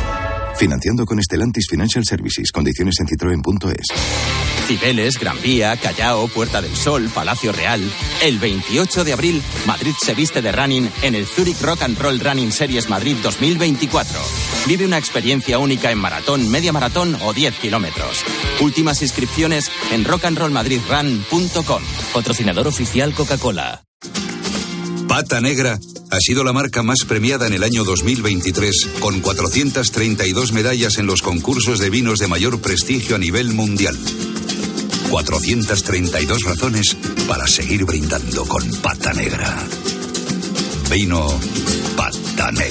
Financiando con Estelantis Financial Services. Condiciones en citroen.es. Cibeles, Gran Vía, Callao, Puerta del Sol, Palacio Real. El 28 de abril, Madrid se viste de running en el Zurich Rock and Roll Running Series Madrid 2024. Vive una experiencia única en maratón, media maratón o 10 kilómetros. Últimas inscripciones en rockandrollmadridrun.com. Patrocinador oficial Coca-Cola. Pata Negra ha sido la marca más premiada en el año 2023, con 432 medallas en los concursos de vinos de mayor prestigio a nivel mundial. 432 razones para seguir brindando con Pata Negra. Vino Pata Negra.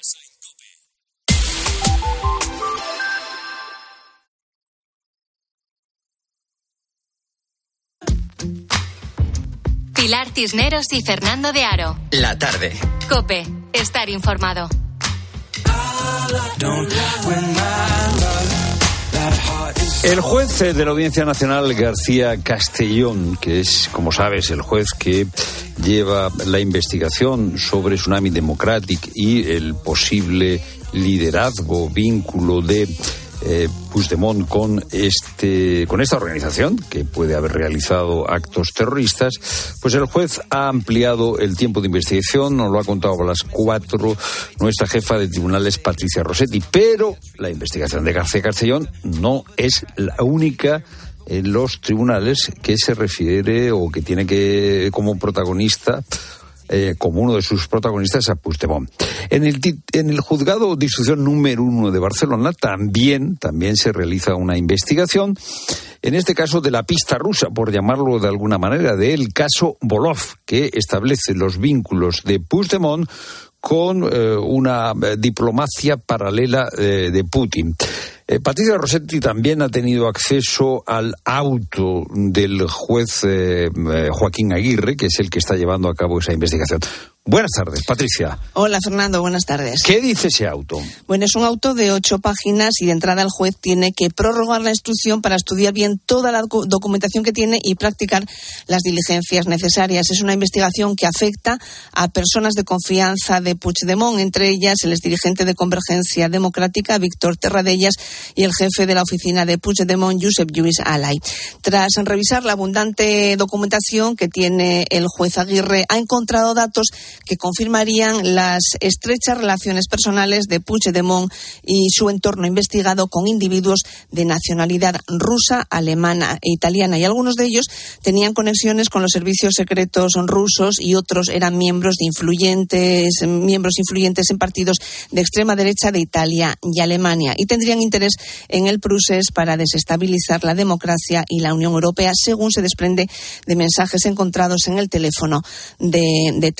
Pilar Tisneros y Fernando de Aro. La tarde. Cope, estar informado. El juez de la Audiencia Nacional, García Castellón, que es, como sabes, el juez que lleva la investigación sobre Tsunami Democratic y el posible liderazgo, vínculo de eh, con este con esta organización que puede haber realizado actos terroristas, pues el juez ha ampliado el tiempo de investigación, nos lo ha contado a las cuatro nuestra jefa de tribunales Patricia Rossetti, pero la investigación de García Castellón no es la única en los tribunales que se refiere o que tiene que como protagonista eh, como uno de sus protagonistas a Puigdemont. En el, en el juzgado de instrucción número uno de Barcelona también, también se realiza una investigación, en este caso de la pista rusa, por llamarlo de alguna manera, del caso Bolov, que establece los vínculos de Puigdemont con eh, una eh, diplomacia paralela de Putin. Eh, Patricia Rossetti también ha tenido acceso al auto del juez eh, eh, Joaquín Aguirre, que es el que está llevando a cabo esa investigación. Buenas tardes, Patricia. Hola, Fernando, buenas tardes. ¿Qué dice ese auto? Bueno, es un auto de ocho páginas y de entrada el juez tiene que prorrogar la instrucción para estudiar bien toda la documentación que tiene y practicar las diligencias necesarias. Es una investigación que afecta a personas de confianza de Puigdemont, entre ellas el exdirigente de Convergencia Democrática, Víctor Terradellas, y el jefe de la oficina de Puigdemont, Josep Lluís Alay. Tras revisar la abundante documentación que tiene el juez Aguirre, ha encontrado datos que confirmarían las estrechas relaciones personales de Puigdemont y su entorno investigado con individuos de nacionalidad rusa, alemana e italiana. Y algunos de ellos tenían conexiones con los servicios secretos rusos y otros eran miembros de influyentes, miembros influyentes en partidos de extrema derecha de Italia y Alemania. Y tendrían interés en el Prusés para desestabilizar la democracia y la Unión Europea, según se desprende de mensajes encontrados en el teléfono de, de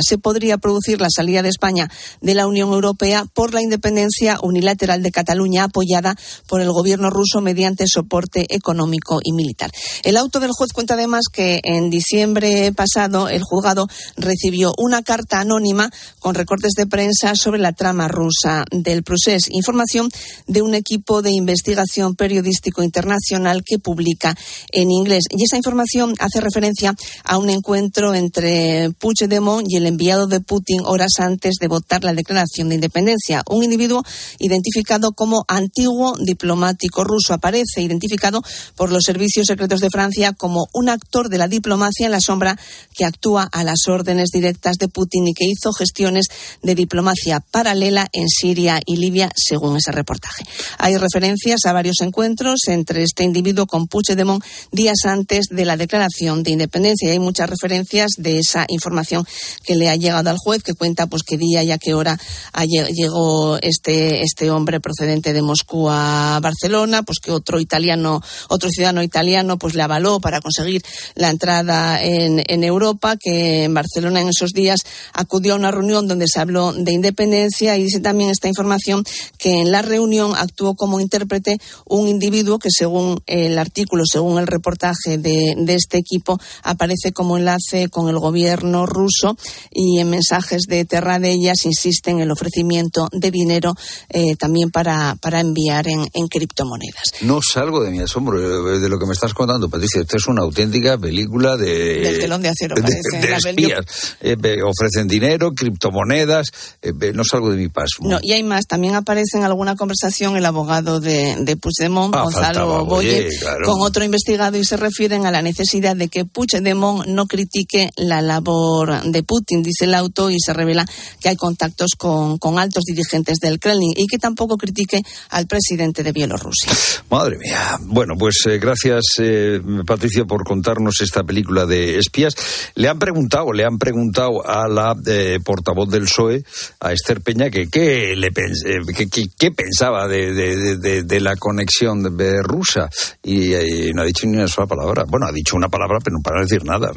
se podría producir la salida de España de la Unión Europea por la independencia unilateral de Cataluña apoyada por el gobierno ruso mediante soporte económico y militar. El auto del juez cuenta además que en diciembre pasado el juzgado recibió una carta anónima con recortes de prensa sobre la trama rusa del procés, información de un equipo de investigación periodístico internacional que publica en inglés. Y esa información hace referencia a un encuentro entre Puigdemont y el enviado de Putin horas antes de votar la declaración de independencia. Un individuo identificado como antiguo diplomático ruso aparece identificado por los servicios secretos de Francia como un actor de la diplomacia en la sombra que actúa a las órdenes directas de Putin y que hizo gestiones de diplomacia paralela en Siria y Libia, según ese reportaje. Hay referencias a varios encuentros entre este individuo con Puigdemont días antes de la declaración de independencia hay muchas referencias de esa información que le ha llegado al juez, que cuenta pues qué día y a qué hora llegó este, este hombre procedente de Moscú a Barcelona, pues que otro italiano, otro ciudadano italiano, pues le avaló para conseguir la entrada en, en Europa, que en Barcelona en esos días acudió a una reunión donde se habló de independencia y dice también esta información que en la reunión actuó como intérprete un individuo que según el artículo, según el reportaje de, de este equipo, aparece como enlace con el gobierno ruso y en mensajes de Terra de ellas insiste en el ofrecimiento de dinero eh, también para, para enviar en, en, criptomonedas. No salgo de mi asombro de lo que me estás contando, Patricia. Esto es una auténtica película de... Del telón de acero, parece. De, espías. Eh, ofrecen dinero, criptomonedas, eh, no salgo de mi paso. No, y hay más. También aparece en alguna conversación el abogado de, de Puigdemont, ah, Gonzalo Boye, con otro investigado y se refieren a la necesidad de que Puigdemont no critique la labor de Putin, dice el auto, y se revela que hay contactos con, con altos dirigentes del Kremlin y que tampoco critique al presidente de Bielorrusia. Madre mía. Bueno, pues eh, gracias, eh, Patricia, por contarnos esta película de espías. Le han preguntado, le han preguntado a la eh, portavoz del PSOE, a Esther Peña, que qué le que, pensaba de, de, de, la conexión rusa y, y no ha dicho ni una sola palabra. Bueno, ha dicho una palabra, pero no para decir nada.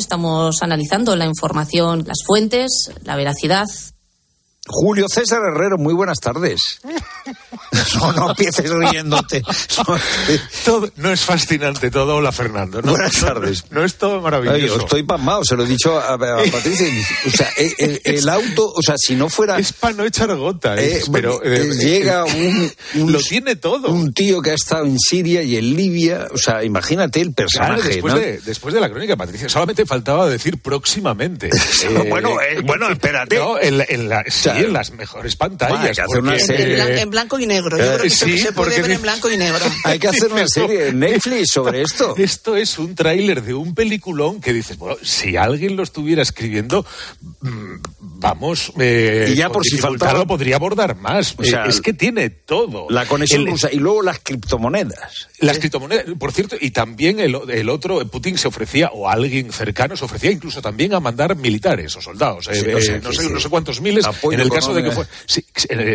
Estamos analizando la información, las fuentes, la veracidad. Julio César Herrero, muy buenas tardes. *laughs* No, no empieces riéndote. no es fascinante todo, hola Fernando. Buenas tardes. No, es todo maravilloso. estoy pasmado, se lo he dicho a, *laughs* Patricia. O sea, el, auto, o sea, si no fuera... Es para no echar gota, eh, pero... Eh, llega *laughs* un, Lo tiene todo. Un tío que ha estado en Siria y en Libia, o sea, imagínate el personaje, después, de, después de la crónica, Patricia, solamente faltaba decir próximamente. *laughs* bueno, eh, bueno, espérate. No, en, la, sí, en las mejores pantallas. en blanco y negro. Yo creo que se puede ver en blanco y negro. *laughs* Hay que hacer una serie en Netflix sobre esto. Esto es un tráiler de un peliculón que dices, bueno, si alguien lo estuviera escribiendo, mm, vamos, eh, y ya por, si faltaba podría abordar más. O sea, es que tiene todo. La conexión rusa y luego las criptomonedas. Las criptomonedas, por cierto, y también el, el, otro, Putin se ofrecía, o alguien cercano se ofrecía incluso también a mandar militares o soldados. Eh, eh, no, sé, no sé cuántos miles, en el caso de que fue,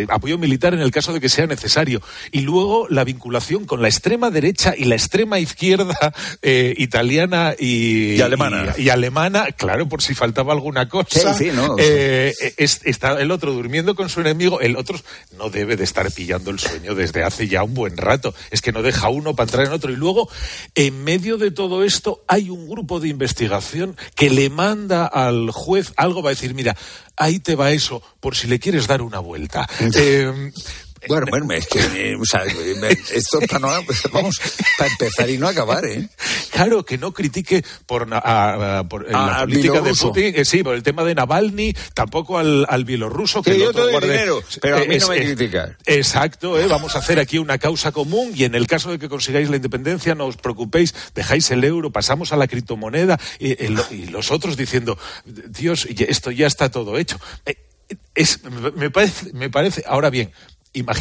apoyo militar en el caso de que sea necesario. Y luego la vinculación con la extrema derecha y la extrema izquierda *laughs* italiana y, y alemana. Y, alemana, claro, por si faltaba alguna cosa. Sí, sí, no, Eh, está el otro durmiendo con su enemigo, el otro no debe de estar pillando el sueño desde hace ya un buen rato. Es que no deja uno para entrar en otro. Y luego, en medio de todo esto, hay un grupo de investigación que le manda al juez algo, va a decir, mira, ahí te va eso, por si le quieres dar una vuelta. eh, bueno, bueno, es que, eh, o sea, esto para vamos, para empezar y no acabar, ¿eh? Claro, que no critique por, la política de Putin, eh, sí, por el tema de Navalny, tampoco al, al bielorruso. Que, yo te doy dinero, pero a mí no me critica. Exacto, ¿eh? vamos a hacer aquí una causa común y en el caso de que consigáis la independencia, no os preocupéis, dejáis el euro, pasamos a la criptomoneda y, y los otros diciendo, Dios, esto ya está todo hecho. Eh, es, me, parece, me parece, ahora bien,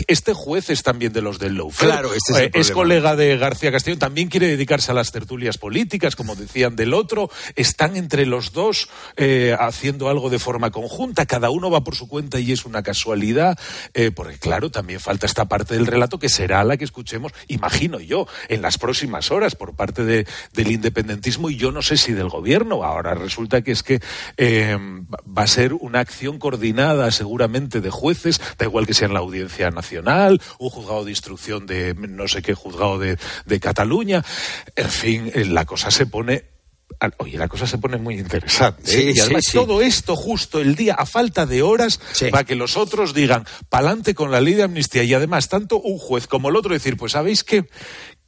este juez es también de los del Lawfare. Claro, este es, colega de García Castillo, también quiere dedicarse a las tertulias políticas, como decían del otro. Están entre los dos eh, haciendo algo de forma conjunta. Cada uno va por su cuenta y es una casualidad, eh, porque claro, también falta esta parte del relato que será la que escuchemos, imagino yo, en las próximas horas por parte del independentismo y yo no sé si del gobierno. Ahora resulta que es que eh, va a ser una acción coordinada seguramente de jueces, da igual que sea en la audiencia Nacional, un juzgado de instrucción de no sé qué juzgado de, Cataluña. En fin, eh, la cosa se pone Oye, la cosa se pone muy interesante. ¿eh? y además todo esto justo el día, a falta de horas, para que los otros digan, pa'lante con la ley de amnistía. Y además, tanto un juez como el otro decir, pues sabéis que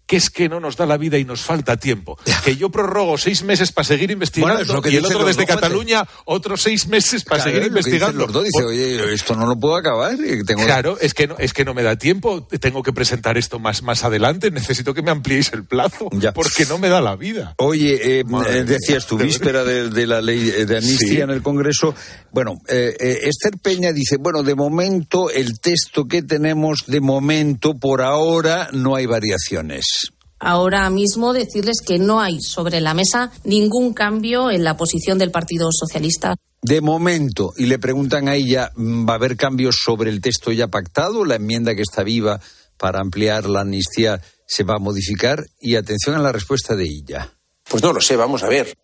que es que no nos da la vida y nos falta tiempo. Que yo prorrogo seis meses para seguir investigando y el otro desde Cataluña otros seis meses para seguir investigando. dice, oye, esto no lo puedo acabar. Claro, es que, no, es que no me da tiempo, tengo que presentar esto más, más adelante, necesito que me ampliéis el plazo, porque no me da la vida. Oye, eh, eh, decías tu víspera de, la ley de amnistía en el Congreso, bueno, eh, Esther Peña dice, bueno, de momento el texto que tenemos, de momento, por ahora, no hay variaciones ahora mismo decirles que no hay sobre la mesa ningún cambio en la posición del Partido Socialista. De momento, y le preguntan a ella, ¿va a haber cambios sobre el texto ya pactado? ¿La enmienda que está viva para ampliar la amnistía se va a modificar? Y atención a la respuesta de ella. Pues no lo sé, vamos a ver.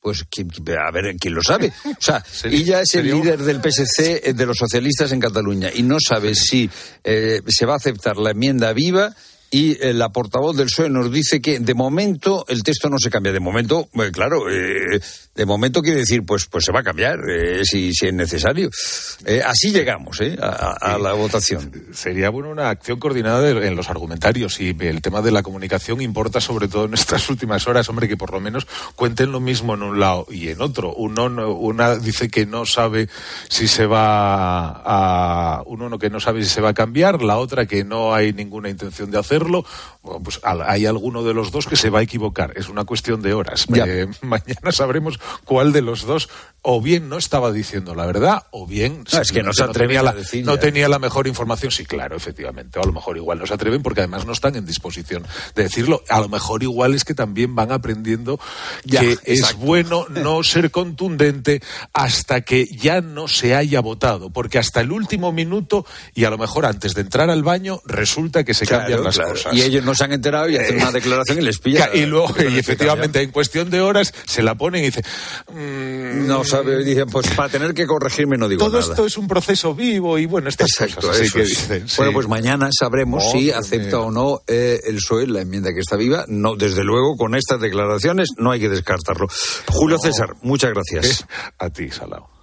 Pues a ver, ¿quién lo sabe? O sea, *laughs* ella es el líder del PSC eh, de los socialistas en Cataluña y no sabe si eh, se va a aceptar la enmienda viva y eh, la portavoz del PSOE nos dice que de momento el texto no se cambia. De momento, eh, claro, eh, de momento quiere decir, pues, pues se va a cambiar si, si, es necesario. así llegamos a, la votación. Sería bueno una acción coordinada en los argumentarios y el tema de la comunicación importa sobre todo en estas *laughs* últimas horas, hombre, que por lo menos cuenten lo mismo en un lado y en otro. Uno, una dice que no sabe si se va a, uno que no sabe si se va a cambiar, la otra que no hay ninguna intención de hacerlo pues hay alguno de los dos que se va a equivocar. Es una cuestión de horas. Eh, *laughs* mañana sabremos cuál de los dos o bien no estaba diciendo la verdad o bien es que no, se atrevía la, no tenía la mejor información. Sí, claro, efectivamente. O a lo mejor igual no se atreven porque además no están en disposición de decirlo. A lo mejor igual es que también van aprendiendo que es bueno no ser contundente hasta que ya no se haya votado. Porque hasta el último minuto y a lo mejor antes de entrar al baño resulta que se cambian las y ellos no se han enterado y hacen una declaración y les pilla. *laughs* Y luego, y efectivamente, en cuestión de horas, se la ponen y dice. Mm, no sabe, dicen, pues para tener que corregirme no digo todo nada. Todo esto es un proceso vivo y bueno, estas Exacto, cosas que dicen. Bueno, pues mañana sabremos si acepta o no eh, el PSOE la enmienda que está viva. No, desde luego, con estas declaraciones no hay que descartarlo. Julio César, muchas gracias. A ti, Salao.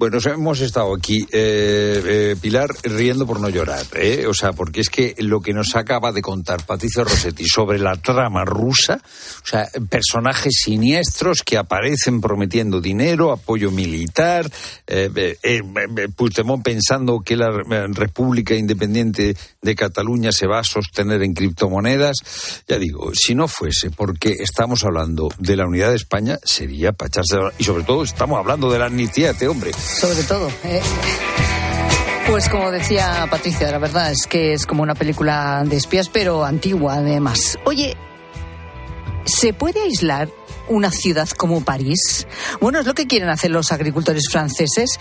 Bueno, hemos estado aquí, eh, eh, Pilar, riendo por no llorar, ¿eh? O sea, porque es que lo que nos acaba de contar Patricio Rossetti sobre la trama rusa, o sea, personajes siniestros que aparecen prometiendo dinero, apoyo militar, eh, eh, eh Puigdemont pensando que la República Independiente de Cataluña se va a sostener en criptomonedas. Ya digo, si no fuese porque estamos hablando de la unidad de España, sería para echarse... Y sobre todo estamos hablando de la amnistía, este hombre sobre todo. ¿eh? Pues como decía Patricia, la verdad es que es como una película de espías, pero antigua además. Oye, ¿se puede aislar una ciudad como París? Bueno, es lo que quieren hacer los agricultores franceses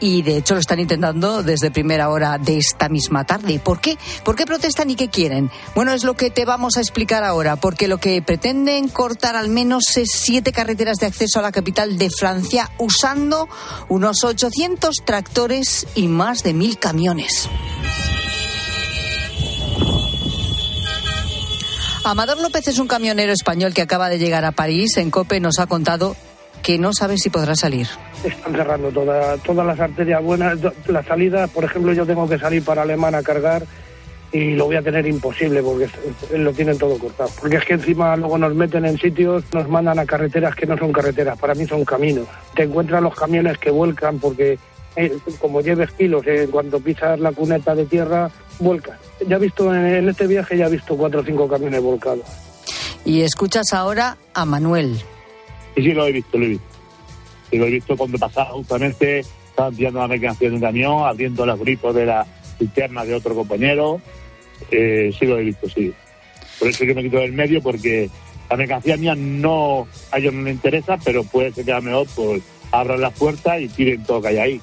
y de hecho lo están intentando desde primera hora de esta misma tarde. ¿Por qué? ¿Por qué protestan y qué quieren? Bueno, es lo que te vamos a explicar ahora, porque lo que pretenden cortar al menos es siete carreteras de acceso a la capital de Francia usando unos 800 tractores y más de mil camiones. Amador López es un camionero español que acaba de llegar a París. En COPE nos ha contado que no sabe si podrá salir. Están cerrando toda, todas las arterias buenas. La salida, por ejemplo, yo tengo que salir para Alemán a cargar y lo voy a tener imposible porque lo tienen todo cortado. Porque es que encima luego nos meten en sitios, nos mandan a carreteras que no son carreteras, para mí son caminos. Te encuentran los camiones que vuelcan porque eh, como lleves kilos, eh, en cuanto pisas la cuneta de tierra, vuelcan. Ya he visto en este viaje, ya he visto cuatro o cinco camiones volcados. Y escuchas ahora a Manuel. Sí, sí, lo he visto, lo he visto. Sí, lo he visto cuando pasaba justamente, estaba tirando la mercancía de un camión, abriendo los grifos de la cisterna de otro compañero. Eh, sí, lo he visto, sí. Por eso que me quito del medio, porque la mercancía mía no, a ellos no les interesa, pero puede ser que a mejor pues abran las puertas y tiren todo que hay ahí.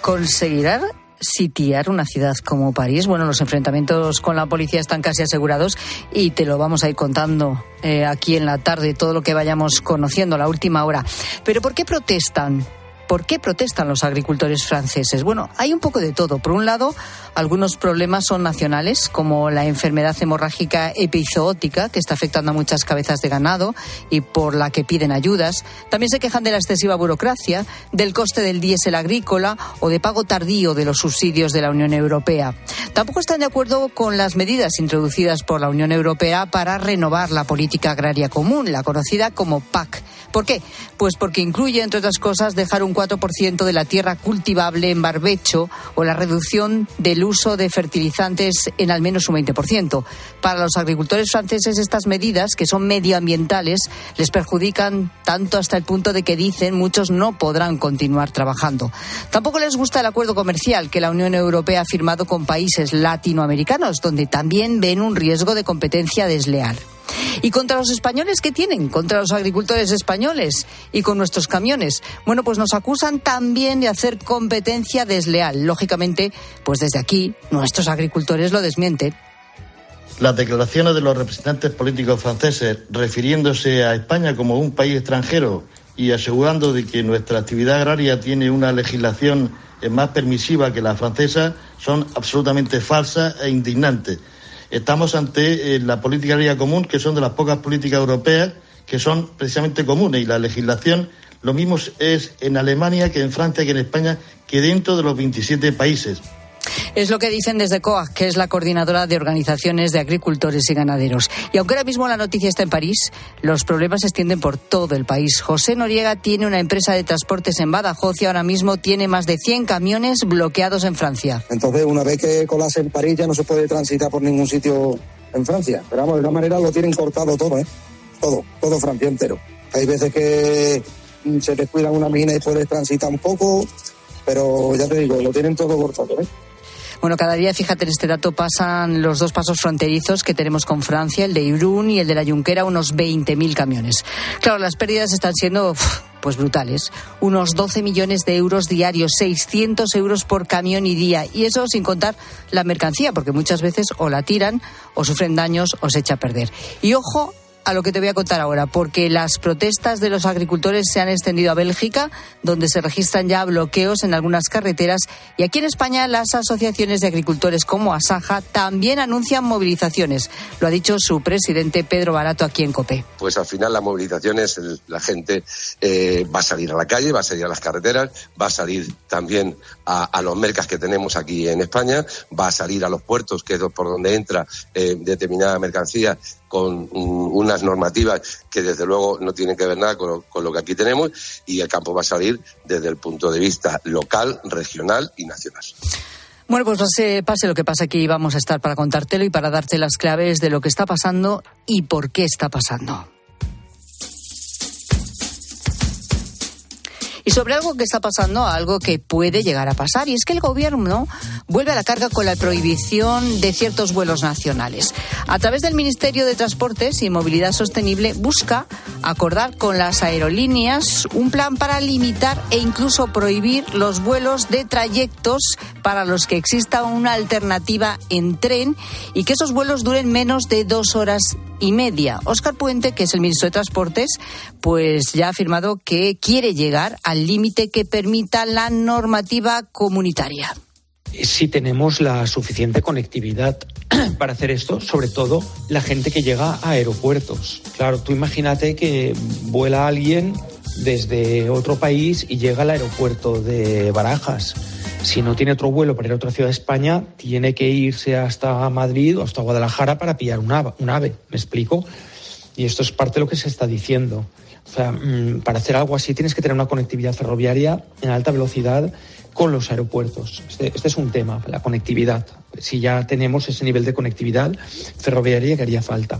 ¿Conseguirá sitiar una ciudad como París. Bueno, los enfrentamientos con la policía están casi asegurados y te lo vamos a ir contando eh, aquí en la tarde, todo lo que vayamos conociendo la última hora. Pero ¿por qué protestan? ¿Por qué protestan los agricultores franceses? Bueno, hay un poco de todo. Por un lado, algunos problemas son nacionales, como la enfermedad hemorrágica epizootica, que está afectando a muchas cabezas de ganado y por la que piden ayudas. También se quejan de la excesiva burocracia, del coste del diésel agrícola o de pago tardío de los subsidios de la Unión Europea. Tampoco están de acuerdo con las medidas introducidas por la Unión Europea para renovar la política agraria común, la conocida como PAC. ¿Por qué? Pues porque incluye, entre otras cosas, dejar un 4% de la tierra cultivable en barbecho o la reducción del uso de fertilizantes en al menos un 20%. Para los agricultores franceses estas medidas, que son medioambientales, les perjudican tanto hasta el punto de que dicen muchos no podrán continuar trabajando. Tampoco les gusta el acuerdo comercial que la Unión Europea ha firmado con países latinoamericanos, donde también ven un riesgo de competencia desleal. ¿Y contra los españoles qué tienen? Contra los agricultores españoles y con nuestros camiones. Bueno, pues nos acusan también de hacer competencia desleal. Lógicamente, pues desde aquí nuestros agricultores lo desmienten. Las declaraciones de los representantes políticos franceses refiriéndose a España como un país extranjero y asegurando de que nuestra actividad agraria tiene una legislación más permisiva que la francesa son absolutamente falsas e indignantes estamos ante eh, la política agraria común, que son de las pocas políticas europeas que son precisamente comunes. Y la legislación, lo mismo es en Alemania que en Francia que en España, que dentro de los 27 países. Es lo que dicen desde COAG, que es la coordinadora de organizaciones de agricultores y ganaderos. Y aunque ahora mismo la noticia está en París, los problemas se extienden por todo el país. José Noriega tiene una empresa de transportes en Badajoz y ahora mismo tiene más de 100 camiones bloqueados en Francia. Entonces, una vez que colase en París ya no se puede transitar por ningún sitio en Francia. Pero vamos, de alguna manera lo tienen cortado todo, ¿eh? Todo, todo Francia entero. Hay veces que se descuida una mina y puedes transitar un poco, pero ya te digo, lo tienen todo cortado, ¿eh? Bueno, cada día, fíjate en este dato, pasan los dos pasos fronterizos que tenemos con Francia, el de Irún y el de la Junquera, unos 20.000 camiones. Claro, las pérdidas están siendo pues brutales. Unos 12 millones de euros diarios, 600 euros por camión y día. Y eso sin contar la mercancía, porque muchas veces o la tiran, o sufren daños, o se echa a perder. Y ojo a lo que te voy a contar ahora, porque las protestas de los agricultores se han extendido a Bélgica, donde se registran ya bloqueos en algunas carreteras, y aquí en España las asociaciones de agricultores como Asaja también anuncian movilizaciones. Lo ha dicho su presidente Pedro Barato aquí en COPE. Pues al final la movilización es la gente eh, va a salir a la calle, va a salir a las carreteras, va a salir también a, los mercas que tenemos aquí en España, va a salir a los puertos, que es por donde entra eh, determinada mercancía con unas normativas que desde luego no tienen que ver nada con lo, que aquí tenemos y el campo va a salir desde el punto de vista local, regional y nacional. Bueno, pues pase, pase lo que pasa aquí, vamos a estar para contártelo y para darte las claves de lo que está pasando y por qué está pasando. Y sobre algo que está pasando, algo que puede llegar a pasar, y es que el gobierno vuelve a la carga con la prohibición de ciertos vuelos nacionales. A través del Ministerio de Transportes y Movilidad Sostenible busca acordar con las aerolíneas un plan para limitar e incluso prohibir los vuelos de trayectos para los que exista una alternativa en tren y que esos vuelos duren menos de dos horas y media. Óscar Puente, que es el ministro de Transportes, pues ya ha afirmado que quiere llegar al límite que permita la normativa comunitaria si tenemos la suficiente conectividad *clears throat* para hacer esto, sobre todo la gente que llega a aeropuertos. Claro, tú imagínate que vuela alguien desde otro país y llega al aeropuerto de Barajas. Si no tiene otro vuelo para ir a otra ciudad de España, tiene que irse hasta Madrid o hasta Guadalajara para pillar un ave. ¿Me explico? Y esto es parte de lo que se está diciendo. O sea, mm, para hacer algo así tienes que tener una conectividad ferroviaria en alta velocidad con los aeropuertos. Este, este, es un tema, la conectividad. Si ya tenemos ese nivel de conectividad ferroviaria que haría falta.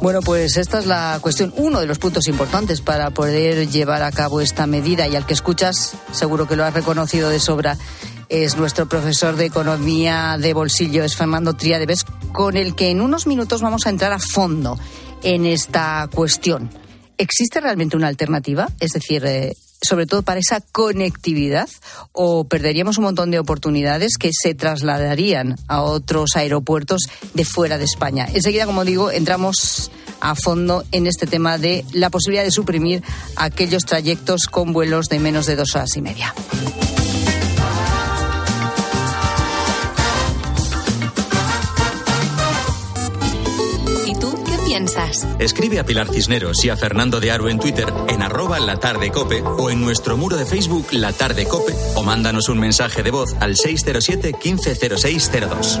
Bueno, pues esta es la cuestión, uno de los puntos importantes para poder llevar a cabo esta medida y al que escuchas, seguro que lo has reconocido de sobra, es nuestro profesor de economía de bolsillo, es Fernando Triadeves, con el que en unos minutos vamos a entrar a fondo en esta cuestión. ¿Existe realmente una alternativa? Es decir, eh, sobre todo para esa conectividad, o perderíamos un montón de oportunidades que se trasladarían a otros aeropuertos de fuera de España. Enseguida, como digo, entramos a fondo en este tema de la posibilidad de suprimir aquellos trayectos con vuelos de menos de dos horas y media. Escribe a Pilar Cisneros y a Fernando de Aro en Twitter en arroba la tarde cope o en nuestro muro de Facebook La Tarde Cope o mándanos un mensaje de voz al 607 150602.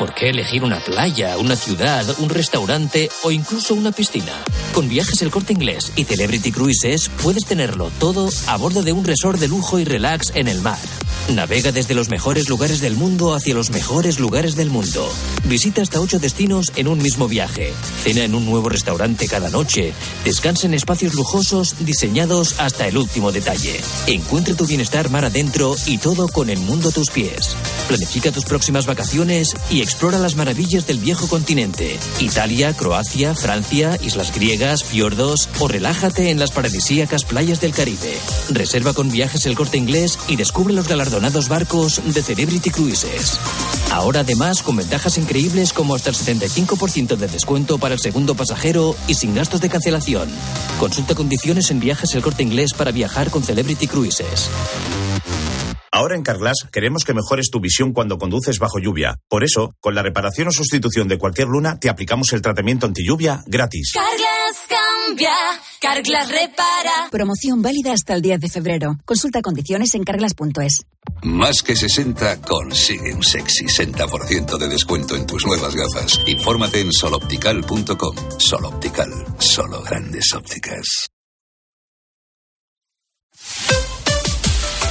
¿Por qué elegir una playa, una ciudad, un restaurante o incluso una piscina? Con Viajes El Corte Inglés y Celebrity Cruises puedes tenerlo todo a bordo de un resort de lujo y relax en el mar. Navega desde los mejores lugares del mundo hacia los mejores lugares del mundo. Visita hasta ocho destinos en un mismo viaje. Cena en un nuevo restaurante cada noche. Descansa en espacios lujosos diseñados hasta el último detalle. Encuentre tu bienestar mar adentro y todo con el mundo a tus pies. Planifica tus próximas vacaciones y explora las maravillas del viejo continente. Italia, Croacia, Francia, islas griegas, fiordos o relájate en las paradisíacas playas del Caribe. Reserva con viajes el corte inglés y descubre los galardonados barcos de Celebrity Cruises. Ahora además con ventajas increíbles como hasta el 75% de descuento para el segundo pasajero y sin gastos de cancelación. Consulta condiciones en viajes el corte inglés para viajar con Celebrity Cruises. Ahora en Carglass queremos que mejores tu visión cuando conduces bajo lluvia. Por eso, con la reparación o sustitución de cualquier luna, te aplicamos el tratamiento anti lluvia gratis. Carglass cambia, Carglass repara. Promoción válida hasta el 10 de febrero. Consulta condiciones en carglass.es. Más que 60 consigue un sexy 60% de descuento en tus nuevas gafas. Infórmate en soloptical.com. Soloptical, solo grandes ópticas.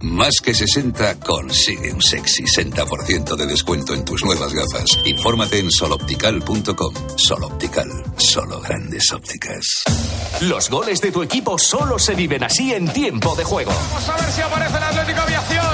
Más que 60 consigue un sexy 60% de descuento en tus nuevas gafas. Infórmate en soloptical.com. Soloptical, solo grandes ópticas. Los goles de tu equipo solo se viven así en tiempo de juego. Vamos a ver si aparece el Atlético Aviación.